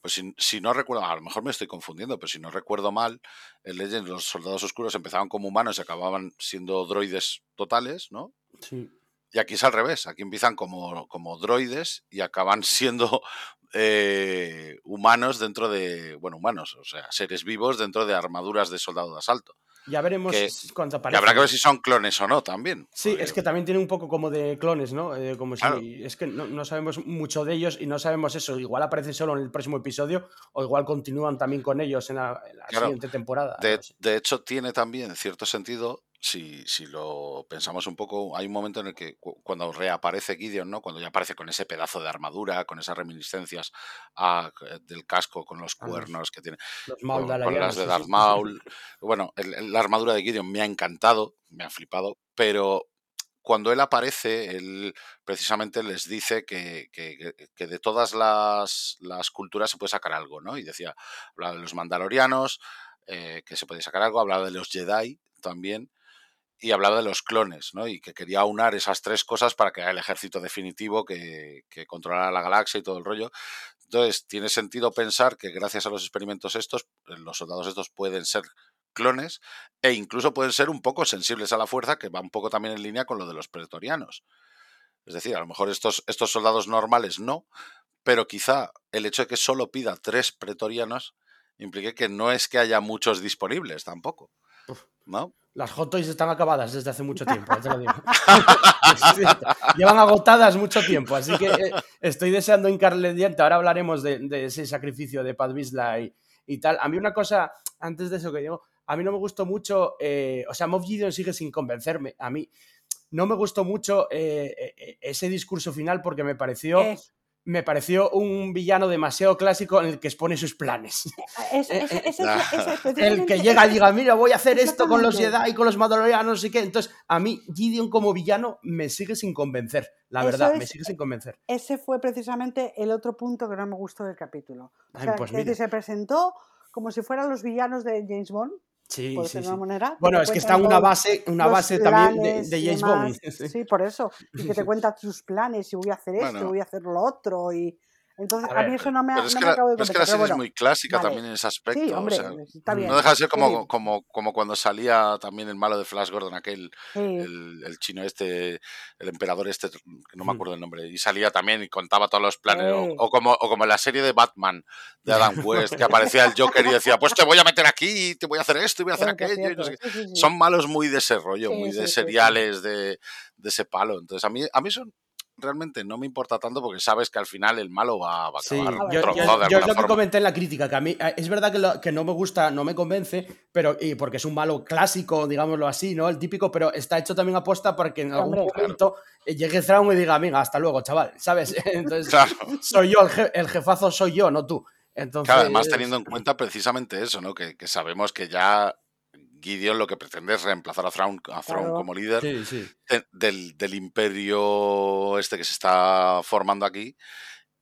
Pues si, si no recuerdo, a lo mejor me estoy confundiendo, pero si no recuerdo mal, en Legends los soldados oscuros empezaban como humanos y acababan siendo droides totales, ¿no? Sí. Y aquí es al revés, aquí empiezan como, como droides y acaban siendo eh, humanos dentro de, bueno, humanos, o sea, seres vivos dentro de armaduras de soldado de asalto. Ya veremos Que- cuánto Y aparece. habrá que ver si son clones o no también. Sí, porque- es que también tiene un poco como de clones, ¿no? Eh, como si. Es que no, no sabemos mucho de ellos y no sabemos eso. Igual aparecen solo en el próximo episodio o igual continúan también con ellos en la, en la Claro. siguiente temporada. De, no lo sé. de hecho, tiene también cierto sentido, si, si lo pensamos un poco, hay un momento en el que cu- cuando reaparece Gideon, ¿no? Cuando ya aparece con ese pedazo de armadura, con esas reminiscencias a- del casco, con los cuernos que tiene, Los con, las de Darth. Maul. Bueno, el- el- la armadura de Gideon me ha encantado, me ha flipado, pero cuando él aparece, él precisamente les dice que, que- de todas las, las culturas se puede sacar algo, ¿no? Y decía, hablaba de los mandalorianos, eh, que se podía sacar algo, hablaba de los Jedi también, y hablaba de los clones, ¿no? Y que quería aunar esas tres cosas para crear el ejército definitivo que, que controlara la galaxia y todo el rollo. Entonces, tiene sentido pensar que gracias a los experimentos estos, eh, los soldados estos pueden ser clones e incluso pueden ser un poco sensibles a la fuerza, que va un poco también en línea con lo de los pretorianos. Es decir, a lo mejor estos, estos soldados normales no, pero quizá el hecho de que solo pida tres pretorianos implique que no es que haya muchos disponibles tampoco. Las Hot Toys están acabadas desde hace mucho tiempo, ya te lo digo. Llevan agotadas mucho tiempo, así que eh, estoy deseando hincarle diente. Ahora hablaremos de, de ese sacrificio de Vizsla y, y tal. A mí una cosa, antes de eso que digo, a mí no me gustó mucho, eh, o sea, Moff Gideon sigue sin convencerme. A mí no me gustó mucho eh, eh, ese discurso final porque me pareció, Eh, me pareció un villano demasiado clásico en el que expone sus planes. es- El que llega y diga, mira, voy a hacer esto con los. Jedi, con los Mandalorianos y qué. Entonces, a mí, Gideon como villano me sigue sin convencer. La verdad, me sigue sin convencer. ese fue precisamente el otro punto que no me gustó del capítulo. O Ay, sea, pues mira. se presentó como si fueran los villanos de James Bond, Sí, por sí, de sí. manera. Bueno, es que está una base, una base también de, de James. Bond. Sí. Por eso. Y que te cuenta tus planes y voy a hacer esto, Bueno. voy a hacer lo otro. Y entonces A a, mí eso no me, no es me que, la, acabo de pero es que la serie es bueno, muy clásica vale. también en ese aspecto. Sí, o hombre, sea, está bien. no deja de ser sí, como, como, como cuando salía también el malo de Flash Gordon, aquel, sí. el, el chino este, el emperador este, que no me Mm. acuerdo el nombre, y salía también y contaba todos los planes. O, o como, o como en la serie de Batman de Adam West, que aparecía el Joker y decía, pues te voy a meter aquí, te voy a hacer esto y voy a hacer aquello. y no sé. Son malos muy de ese rollo, muy de seriales, de, de ese palo. Entonces a mí, a mí eso realmente no me importa tanto porque sabes que al final el malo va, va a Sí, acabar ver, yo, yo- de yo es lo que comenté en la crítica, que a mí eh, es verdad que, lo- que no me gusta, no me convence, pero y porque es un malo clásico, digámoslo así, ¿no? El típico, pero está hecho también aposta para que en algún Hombre. momento eh, llegue Thrawn y diga, venga, hasta luego, chaval, ¿sabes? Entonces, Claro. soy yo, el, je- el jefazo soy yo, no tú. Entonces, Claro, además teniendo en cuenta precisamente eso, ¿no? Que, que sabemos que ya Gideon lo que pretende es reemplazar a Thrawn, a Thrawn Claro. como líder Sí, sí. de- del, del imperio este que se está formando aquí,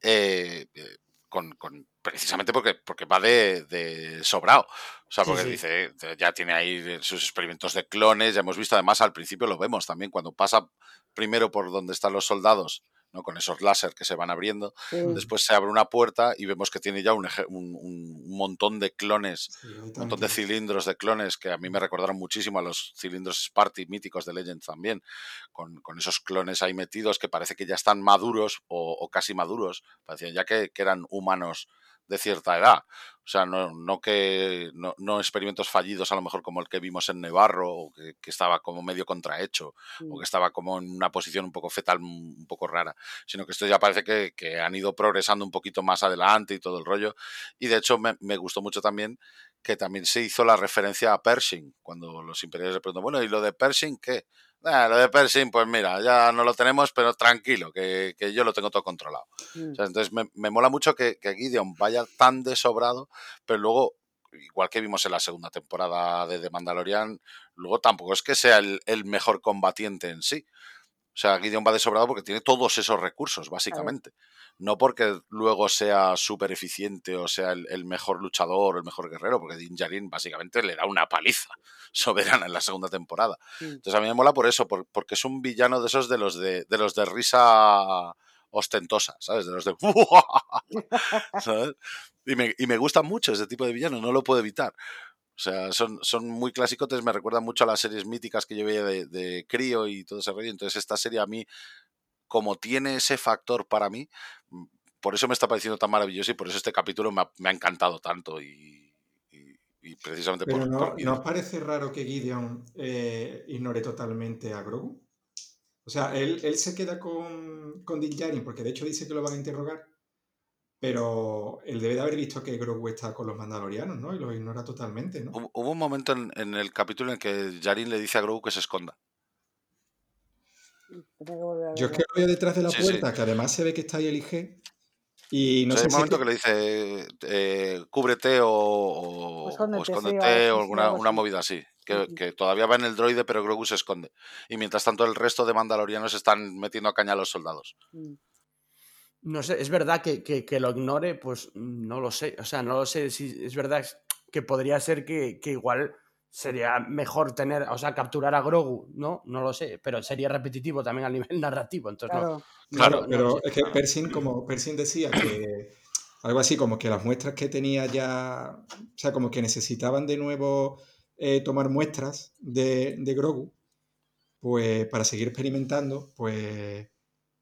eh, eh, con, con- precisamente porque, porque va de, de sobrado. O sea, porque sí. dice, eh, ya tiene ahí sus experimentos de clones, ya hemos visto, además al principio lo vemos también, cuando pasa primero por donde están los soldados, ¿no? con esos láser que se van abriendo, Sí. después se abre una puerta y vemos que tiene ya un, un- un montón de clones Sí, un montón de cilindros de clones que a mí me recordaron muchísimo a los cilindros Sparty míticos de Legends también, con, con esos clones ahí metidos que parece que ya están maduros o, o casi maduros, parecían ya que, que eran humanos de cierta edad. O sea, no, no que no, no experimentos fallidos a lo mejor como el que vimos en Nevarro, o que, que estaba como medio contrahecho, o que estaba como en una posición un poco fetal, un poco rara, sino que esto ya parece que, que han ido progresando un poquito más adelante y todo el rollo. Y de hecho me, me gustó mucho también que también se hizo la referencia a Pershing, cuando los imperiales le preguntan, bueno, ¿y lo de Pershing qué? "Ah, lo de Pershing, pues mira, ya no lo tenemos, pero tranquilo, que, que yo lo tengo todo controlado. Mm. O sea, entonces me, me mola mucho que, que Gideon vaya tan desobrado, pero luego, igual que vimos en la segunda temporada de The Mandalorian, luego tampoco es que sea el, el mejor combatiente en sí. O sea, Gideon va desobrado porque tiene todos esos recursos, básicamente. No porque luego sea súper eficiente o sea el, el mejor luchador o el mejor guerrero, porque Din Djarin básicamente le da una paliza soberana en la segunda temporada. Entonces a mí me mola por eso, por- porque es un villano de esos de los de, de los de risa ostentosa, ¿sabes? De los de ¿sabes? Y me, y me gusta mucho ese tipo de villano, no lo puedo evitar. O sea, son, son muy clásicos, me recuerdan mucho a las series míticas que yo veía de, de crío y todo ese rollo. Entonces esta serie a mí, como tiene ese factor para mí, mm, por eso me está pareciendo tan maravilloso y por eso este capítulo me ha, me ha encantado tanto y, y- y precisamente Pero por, no, por ¿no os parece raro que Gideon eh, ignore totalmente a Grogu? O sea, él, él se queda con, con Din Djarin porque de hecho dice que lo van a interrogar, pero él debe de haber visto que Grogu está con los mandalorianos, ¿no? Y lo ignora totalmente, ¿no? Hubo, hubo un momento en, en el capítulo en que Jarin le dice a Grogu que se esconda. Que Yo es que lo veo detrás de la Sí, sí. puerta, que además se ve que está ahí el IG, y no O sea, hay sé un momento que- que le dice eh, cúbrete o, o- O escóndete, o escóndete alguna una movida así. Que, que todavía va en el droide, pero Grogu se esconde. Y mientras tanto el resto de mandalorianos están metiendo a caña a los soldados. Mm. No sé, es verdad que, que- que lo ignore, pues no lo sé. O sea, no lo sé si es verdad que podría ser que, que igual sería mejor tener, o sea, capturar a Grogu, ¿no? No lo sé, pero sería repetitivo también a nivel narrativo, entonces no. Claro. Claro, no, pero es que Pershing, como Pershing decía que algo así como que las muestras que tenía ya, o sea, como que necesitaban de nuevo eh, tomar muestras de, de Grogu, pues para seguir experimentando, pues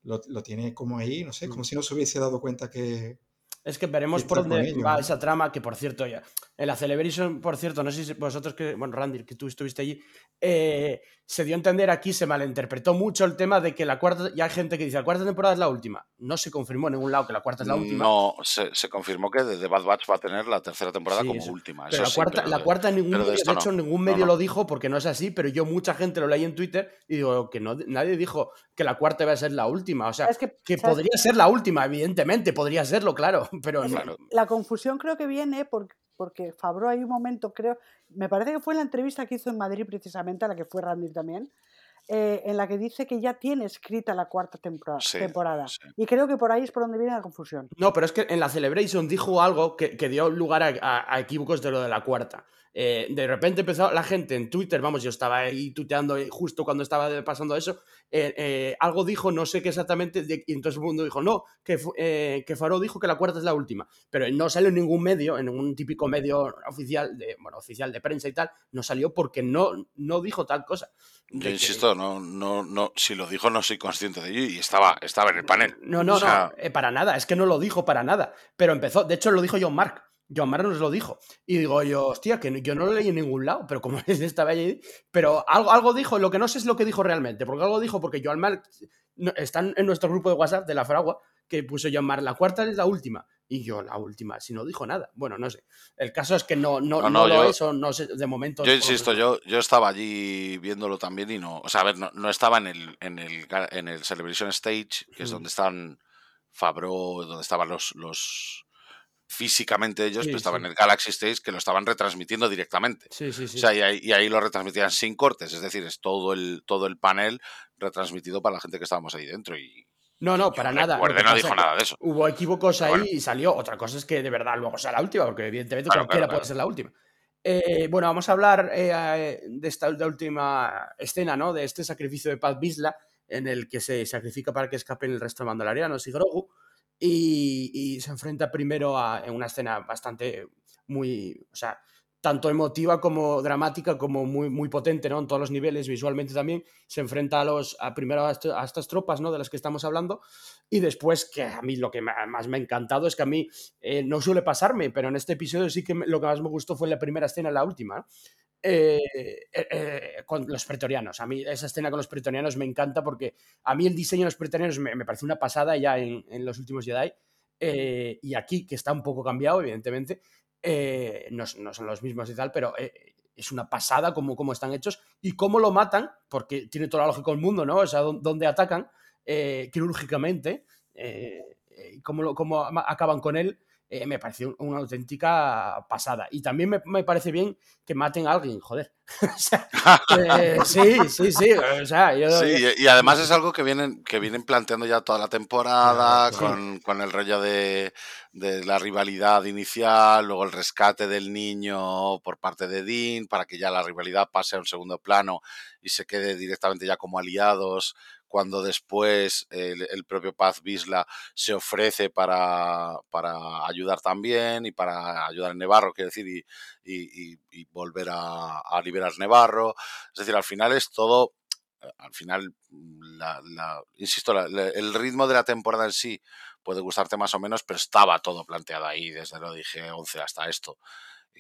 lo, lo tiene como ahí, no sé, Mm. como si no se hubiese dado cuenta que... Es que veremos por dónde va ¿no? esa trama, que por cierto, ya. En la Celebration, por cierto, no sé si vosotros que. Bueno, Randy, que tú estuviste allí. eh, se dio a entender aquí, se malinterpretó mucho el tema de que la cuarta. Ya hay gente que dice, la cuarta temporada es la última. No se confirmó en ningún lado que la cuarta es la última. No, se, se confirmó que The Bad Batch va a tener la tercera temporada Sí, como eso. última. Pero eso la sí, cuarta, pero la de- cuarta en ningún pero de medio, de, no. hecho, ningún medio no. lo dijo porque no es así, pero yo mucha gente lo leí en Twitter y digo que no, nadie dijo que la cuarta iba a ser la última. O sea, Es que, que podría ser la última, evidentemente, podría serlo, claro, pero Es no. que Claro. La confusión creo que viene por- porque Fabro hay un momento, creo, me parece que fue en la entrevista que hizo en Madrid precisamente, a la que fue Randy también, eh, en la que dice que ya tiene escrita la cuarta Sí, temporada. sí. Y creo que por ahí es por donde viene la confusión. No, pero es que en la Celebration dijo algo que, que dio lugar a, a- a equívocos de lo de la cuarta. Eh, de repente empezó la gente en Twitter, vamos, yo estaba ahí tuiteando justo cuando estaba pasando eso, eh, algo dijo, no sé qué exactamente, y entonces el mundo dijo, no, que, que Faro dijo que la cuarta es la última, pero no salió en ningún medio, en ningún típico medio oficial, de, bueno, oficial de prensa y tal, no salió porque no, no dijo tal cosa. Yo insisto, no, no, no, si lo dijo no soy consciente de ello y estaba, estaba en el panel. No, no, O sea, no, eh, para nada, es que no lo dijo para nada. Pero empezó, de hecho lo dijo John Mark. John Mark nos lo dijo. Y digo yo, hostia, que no- yo no lo leí en ningún lado, pero como estaba allí. Pero algo, algo dijo, lo que no sé es lo que dijo realmente, porque algo dijo, porque John Mark no- está en nuestro grupo de WhatsApp de la Fragua, que puso John Mark, la cuarta es la última. Y yo, la última, si no dijo nada. Bueno, no sé. El caso es que no, no, No, no, no, lo es, o no sé, de momento. Yo insisto, yo, yo estaba allí viéndolo también y no, o sea, a ver, no, no estaba en el, en el, en el Celebration Stage, que es Mm. donde están Fabro, donde estaban los, los físicamente ellos, Sí, pero estaba sí. en el Galaxy Stage que lo estaban retransmitiendo directamente. Sí, sí, sí. O sea, y ahí, y ahí lo retransmitían sin cortes, es decir, es todo el, todo el panel retransmitido para la gente que estábamos ahí dentro. Y no, no, yo para nada. Recuerde, no dijo nada de eso. Hubo equívocos ahí y salió. Otra cosa es que de verdad luego sea la última, porque evidentemente Claro, cualquiera claro, puede ser la última. Eh, bueno, vamos a hablar eh, de esta de última escena, ¿no? De este sacrificio de Paz Bisla, en el que se sacrifica para que escapen el resto de mandalorianos y Grogu. Y, y se enfrenta primero a en una escena bastante muy. O sea, tanto emotiva como dramática, como muy, muy potente, ¿no? En todos los niveles, visualmente también. Se enfrenta a los. A primero a, estas tropas, ¿no? De las que estamos hablando. Y después, que a mí lo que más me ha encantado es que a mí eh, no suele pasarme, pero en este episodio sí que lo que más me gustó fue la primera escena, la última. Eh, eh, con los pretorianos. A mí esa escena con los pretorianos me encanta porque a mí el diseño de los pretorianos me, me parece una pasada ya en, en los últimos Jedi. y aquí, que está un poco cambiado, evidentemente, eh, no, son los mismos y tal, pero eh, es una pasada cómo, cómo, están hechos y cómo lo matan, porque tiene toda la lógica del mundo, ¿no? O sea, dónde atacan eh, quirúrgicamente, cómo, cómo acaban con él. Eh, me pareció una auténtica pasada. Y también me, me, parece bien que maten a alguien, joder. o sea, eh, sí, sí, sí. O sea, yo, sí, y además es algo que vienen, que vienen planteando ya toda la temporada, sí. con, con, el rollo de, de, la rivalidad inicial, luego el rescate del niño por parte de Dean, para que ya la rivalidad pase a un segundo plano y se quede directamente ya como aliados cuando después el, el, propio Paz Bisla se ofrece para, para, ayudar también y para ayudar a Nevarro, quiero decir, y, y, volver a, a, liberar Nevarro. Es decir, al final es todo, al final, la, la, insisto, el ritmo de la temporada en sí puede gustarte más o menos, pero estaba todo planteado ahí, desde lo dije 11 hasta esto.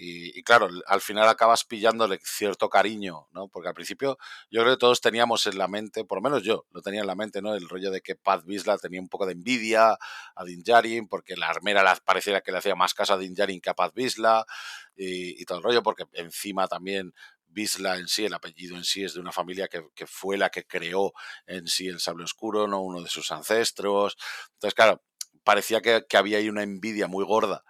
Y, claro, al final acabas pillándole cierto cariño, ¿no? Porque al principio yo creo que todos teníamos en la mente, por lo menos yo lo tenía en la mente, ¿no? El rollo de que Pat Bisla tenía un poco de envidia a Din porque la armera la, pareciera que le hacía más caso a Din que a Pat Bisla, y, y todo el rollo, porque encima también Bisla en sí, el apellido en sí es de una familia que, que, fue la que creó en sí el sable oscuro, no uno de sus ancestros. Entonces, claro, parecía que, que había ahí una envidia muy gorda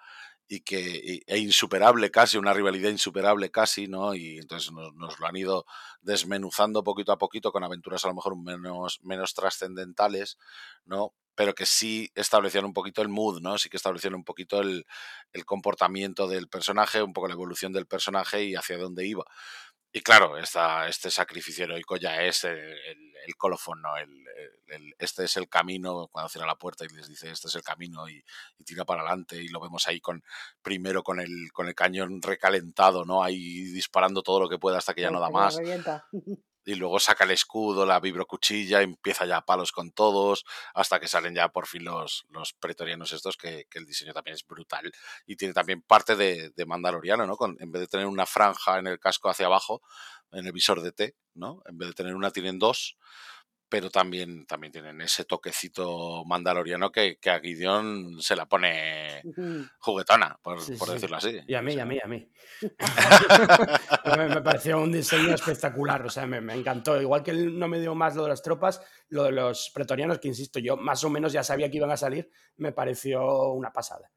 y que e insuperable casi, una rivalidad insuperable casi, ¿no? Y entonces nos, lo han ido desmenuzando poquito a poquito con aventuras a lo mejor menos, menos trascendentales, ¿no? Pero que sí establecían un poquito el mood, ¿no? Sí que establecían un poquito el, el comportamiento del personaje, un poco la evolución del personaje y hacia dónde iba. Y claro, esta, este sacrificio heroico ya es el, el, el colofón, ¿no? El, el, este es el camino, cuando cierra la puerta y les dice este es el camino y, y, tira para adelante y lo vemos ahí con primero con el, con el cañón recalentado, ¿no? Ahí disparando todo lo que pueda hasta que ya no da más. Y luego saca el escudo, la vibrocuchilla, empieza ya a palos con todos, hasta que salen ya por fin los, los pretorianos estos, que, que el diseño también es brutal. Y tiene también parte de, de Mandaloriano, ¿no? Con, en vez de tener una franja en el casco hacia abajo, en el visor de T, ¿no? En vez de tener una, tienen dos pero también, también tienen ese toquecito mandaloriano que, que a Gideon se la pone juguetona, por, sí, por sí. decirlo así. Y a mí, sí. a mí, a mí. me, me, pareció un diseño espectacular, o sea, me, me, encantó. Igual que no me dio más lo de las tropas, lo de los pretorianos, que insisto, yo más o menos ya sabía que iban a salir, me pareció una pasada.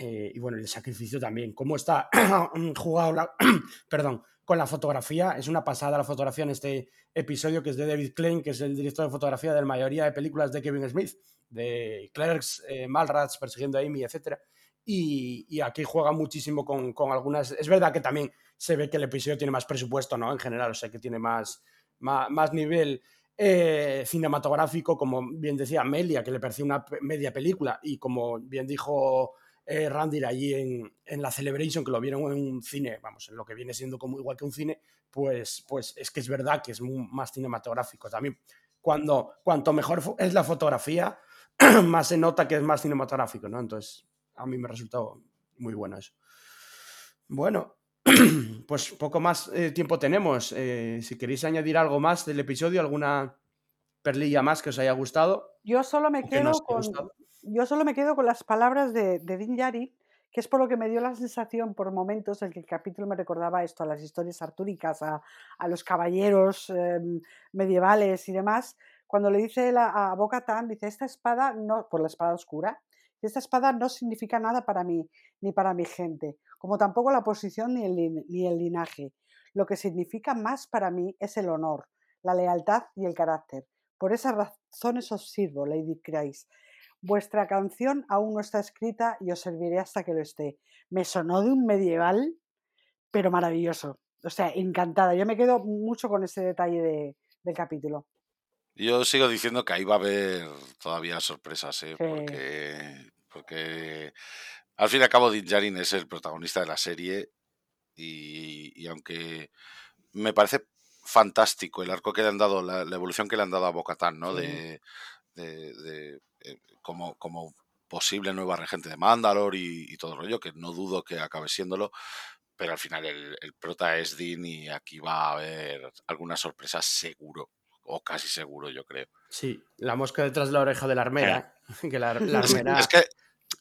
Eh, y bueno, el sacrificio también. ¿Cómo está jugado la... Perdón, con la fotografía. Es una pasada la fotografía en este episodio que es de David Klein, que es el director de fotografía de la mayoría de películas de Kevin Smith, de Clerks, eh, Malrats, Persiguiendo a Amy, etc. Y, aquí juega muchísimo con, algunas... Es verdad que también se ve que el episodio tiene más presupuesto, ¿no? En general, o sea, que tiene más, más, nivel eh, cinematográfico, como bien decía Amelia, que le pareció una media película, y como bien dijo eh, Randir allí en, en, la Celebration, que lo vieron en un cine, vamos, en lo que viene siendo como igual que un cine, pues, pues es que es verdad que es muy, más cinematográfico también. Cuando, cuanto mejor es la fotografía, más se nota que es más cinematográfico, ¿no? Entonces, a mí me resultó muy bueno eso. Bueno, pues poco más eh, tiempo tenemos. Eh, si queréis añadir algo más del episodio, alguna perlilla más que os haya gustado. Yo solo me quedo con, yo solo me quedo con las palabras de, de Din Yari, que es por lo que me dio la sensación por momentos en que el capítulo me recordaba esto, a las historias artúricas, a, a los caballeros eh, medievales y demás, cuando le dice la, a Boca Tan, dice, esta espada, no, por la espada oscura, esta espada no significa nada para mí, ni para mi gente, como tampoco la posición ni el, ni el linaje. Lo que significa más para mí es el honor, la lealtad y el carácter. Por esas razones os sirvo, Lady Christ vuestra canción aún no está escrita y os serviré hasta que lo esté. Me sonó de un medieval, pero maravilloso. O sea, encantada. Yo me quedo mucho con ese detalle de, del capítulo. Yo sigo diciendo que ahí va a haber todavía sorpresas, ¿eh? sí. porque, porque al fin y al cabo Din Djarin es el protagonista de la serie y, y aunque me parece fantástico el arco que le han dado, la, la evolución que le han dado a Bocatán, ¿no? Sí. De, de, de, como, como posible nueva regente de Mandalor y, y, todo el rollo, que no dudo que acabe siéndolo, pero al final el, el prota es Dean y aquí va a haber alguna sorpresa seguro, o casi seguro, yo creo. Sí, la mosca detrás de la oreja de la armera. Eh. que la, la armera... Es que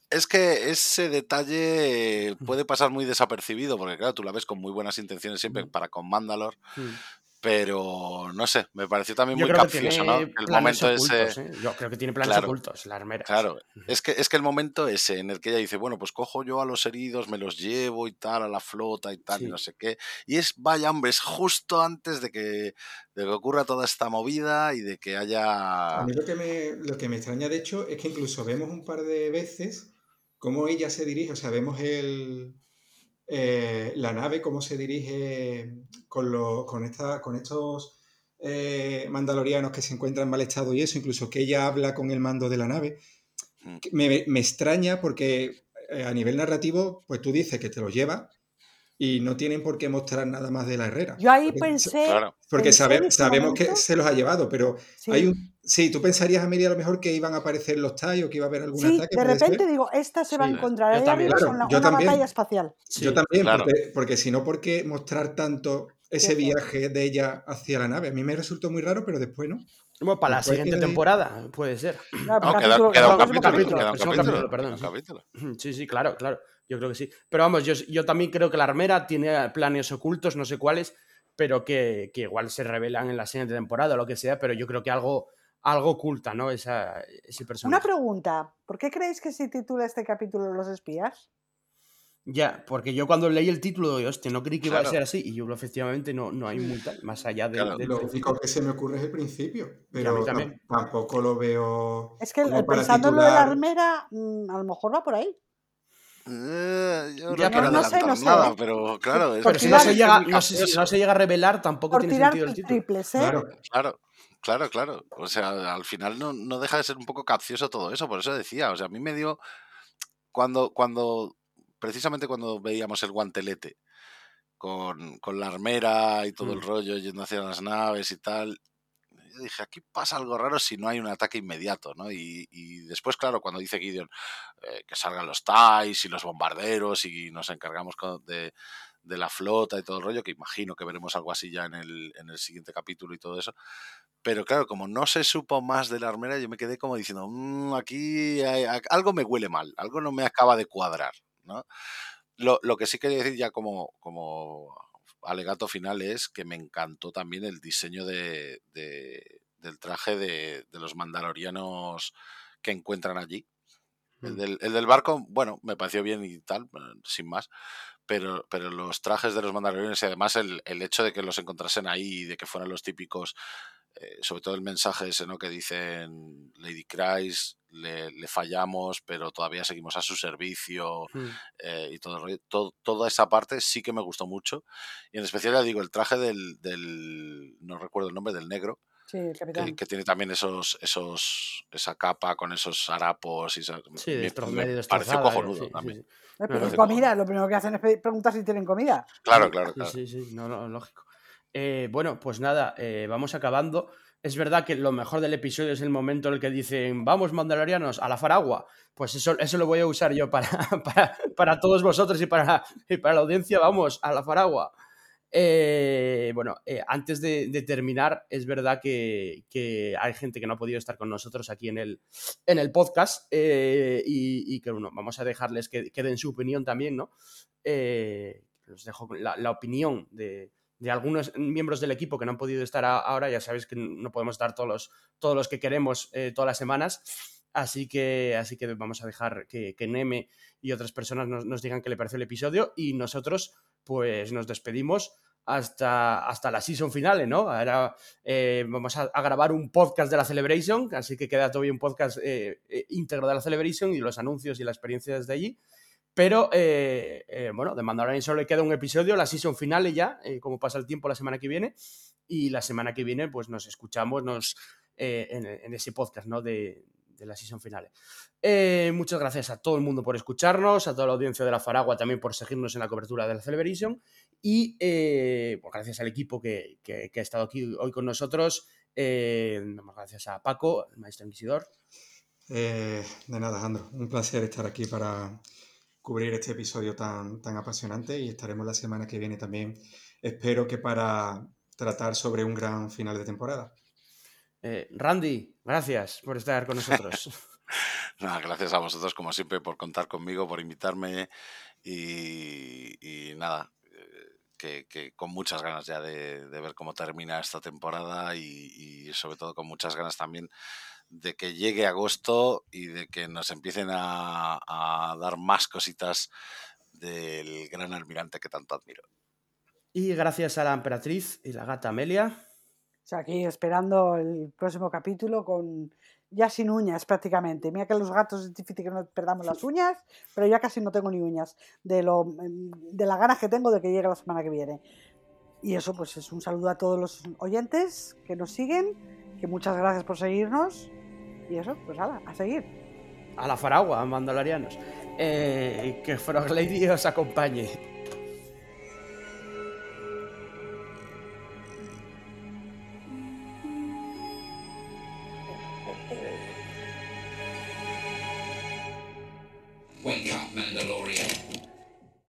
Es que ese detalle puede pasar muy desapercibido, porque claro, tú la ves con muy buenas intenciones siempre para con Mandalor, Mm. Pero no sé, me pareció también Yo muy capcioso, ¿no? El momento ocultos, ese. ¿eh? Yo creo que tiene planes Claro. ocultos, la armera. Claro, es que, es que el momento ese en el que ella dice, bueno, pues cojo yo a los heridos, me los llevo y tal, a la flota y tal, y no sé qué. Y es, vaya hombre, es justo antes de que, de que ocurra toda esta movida y de que haya... A mí lo que, me, lo que me extraña, de hecho, es que incluso vemos un par de veces cómo ella se dirige, o sea, vemos el, eh, la nave, cómo se dirige con, los, con, esta, con estos eh, mandalorianos que se encuentran en mal estado y eso, incluso que ella habla con el mando de la nave. Mm. Que Me, me extraña porque eh, a nivel narrativo, pues tú dices que te lo lleva y no tienen por qué mostrar nada más de la Herrera. Yo ahí Porque- pensé. Claro, porque pensé sabe- sabemos que se los ha llevado, pero Sí. hay un. Sí, tú pensarías, Amelia, a lo mejor que iban a aparecer los TIE o que iba a haber algún Sí, ataque. de repente digo, esta se va a encontrar ahí también. arriba Claro, con la- yo una también. batalla espacial. Sí. Yo también, claro. porque, porque si no, ¿por qué mostrar tanto ese viaje de ella hacia la nave? A mí me resultó muy raro, pero después no. Bueno, para la siguiente temporada, puede ser. No, queda, capítulo- queda un capítulo, queda un próximo capítulo, capítulo, perdón. Sí, sí, claro, claro. Yo creo que sí. Pero vamos, yo, yo también creo que la armera tiene planes ocultos, no sé cuáles, pero que, que igual se revelan en la siguiente temporada o lo que sea, pero yo creo que algo, algo oculta, ¿no? Esa, ese Una personaje. pregunta. ¿Por qué creéis que se titula este capítulo Los espías? Ya, porque yo cuando leí el título, hostia, no creí que iba a ser así, y yo efectivamente no, no hay muy tal, más allá de, Claro. Lo único que se me ocurre es el principio, pero tampoco lo veo. Es que como el- para pensando en lo de la titular- armera, mm, a lo mejor va por ahí. Eh, yo Ya, no no sé, adelantar no sé, nada, pero claro, es, Pero si no se, llega, no si se llega a revelar, tampoco Por tiene tirar sentido el título. triples, ¿eh? Claro, Claro, claro, claro. O sea, al final no, no deja de ser un poco capcioso todo eso, por eso decía. O sea, a mí me dio. Cuando, cuando, precisamente cuando veíamos el guantelete con, con la armera y todo el Mm. rollo yendo hacia las naves y tal, dije, aquí pasa algo raro si no hay un ataque inmediato, ¿no? Y, y después, claro, cuando dice Gideon eh, que salgan los TIEs y los bombarderos y nos encargamos de, de la flota y todo el rollo, que imagino que veremos algo así ya en el, en el siguiente capítulo y todo eso. Pero claro, como no se supo más de la armera, yo me quedé como diciendo, "Mm, aquí hay- algo me huele mal, algo no me acaba de cuadrar, ¿no? Lo, lo que sí quería decir ya como, como alegato final es que me encantó también el diseño de, de- del traje de, de los mandalorianos que encuentran allí. El Mm. del, el del barco, bueno, me pareció bien y tal, sin más. Pero, pero los trajes de los mandalorianos y además el, el hecho de que los encontrasen ahí y de que fueran los típicos, eh, sobre todo el mensaje ese, ¿no? Que dicen Lady Christ, le, le fallamos, pero todavía seguimos a su servicio Mm. eh, y todo. Todo- toda esa parte sí que me gustó mucho. Y en especial, ya digo, el traje del, del no recuerdo el nombre, del negro, Sí, el que, capitán. que tiene también esos, esos, esa capa con esos harapos y esa- Sí, me, me pareció cojonudo sí, sí, también. sí. Eh, pero comida, lo primero que hacen es pedir- preguntar si tienen comida. Claro, claro, Sí, claro. sí, sí, no, no, lógico. Eh, bueno, pues nada, eh, vamos acabando. Es verdad que lo mejor del episodio es el momento en el que dicen, vamos, mandalorianos, a la faragua. Pues eso, eso lo voy a usar yo para, para, para todos vosotros y para, para la audiencia. Vamos, a la faragua. Eh, bueno, eh, antes de, terminar, es verdad que, hay gente que no ha podido estar con nosotros aquí en el, en el podcast eh, y, que bueno, vamos a dejarles que, que den su opinión también, ¿no? Os dejo la opinión de, de algunos miembros del equipo que no han podido estar ahora. Ya sabéis que no podemos estar todos los, todos los que queremos eh, todas las semanas. Así que, así que vamos a dejar que, que Neme y otras personas nos, nos digan qué le pareció el episodio y nosotros pues nos despedimos hasta, hasta la season finale, ¿no? Ahora eh, vamos a, grabar un podcast de la Celebration, así que queda todavía un podcast eh, eh, íntegro de la Celebration y los anuncios y la experiencia desde allí. Pero, eh, eh, bueno, de Mandalorian solo le queda un episodio, la season finale ya, eh, como pasa el tiempo la semana que viene. Y la semana que viene, pues nos escuchamos nos, eh, en, ese podcast, ¿no? De, de la season finale. Eh, muchas gracias a todo el mundo por escucharnos, a toda la audiencia de la Faragua también por seguirnos en la cobertura de la Celebration. Y pues gracias al equipo que, ha estado aquí hoy con nosotros. Gracias a Paco, el maestro inquisidor. De nada, Alejandro. Un placer estar aquí para cubrir este episodio tan, tan apasionante y estaremos la semana que viene también. Espero que para tratar sobre un gran final de temporada. Eh, Randy, gracias por estar con nosotros. Nada, gracias a vosotros, como siempre, por contar conmigo, por invitarme y, y nada, eh, que, que, con muchas ganas ya de, de, ver cómo termina esta temporada y, y, sobre todo con muchas ganas también de que llegue agosto y de que nos empiecen a, a dar más cositas del gran almirante que tanto admiro. Y gracias a la emperatriz y la gata Amelia. O sea, aquí esperando el próximo capítulo con ya sin uñas prácticamente. Mira que los gatos es difícil que no perdamos las uñas, pero ya casi no tengo ni uñas de, lo, de la ganas que tengo de que llegue la semana que viene. Y eso pues es un saludo a todos los oyentes que nos siguen, que muchas gracias por seguirnos. Y eso, pues ala, a seguir. A la faragua, mandalorianos. Eh, que Frog Lady os acompañe.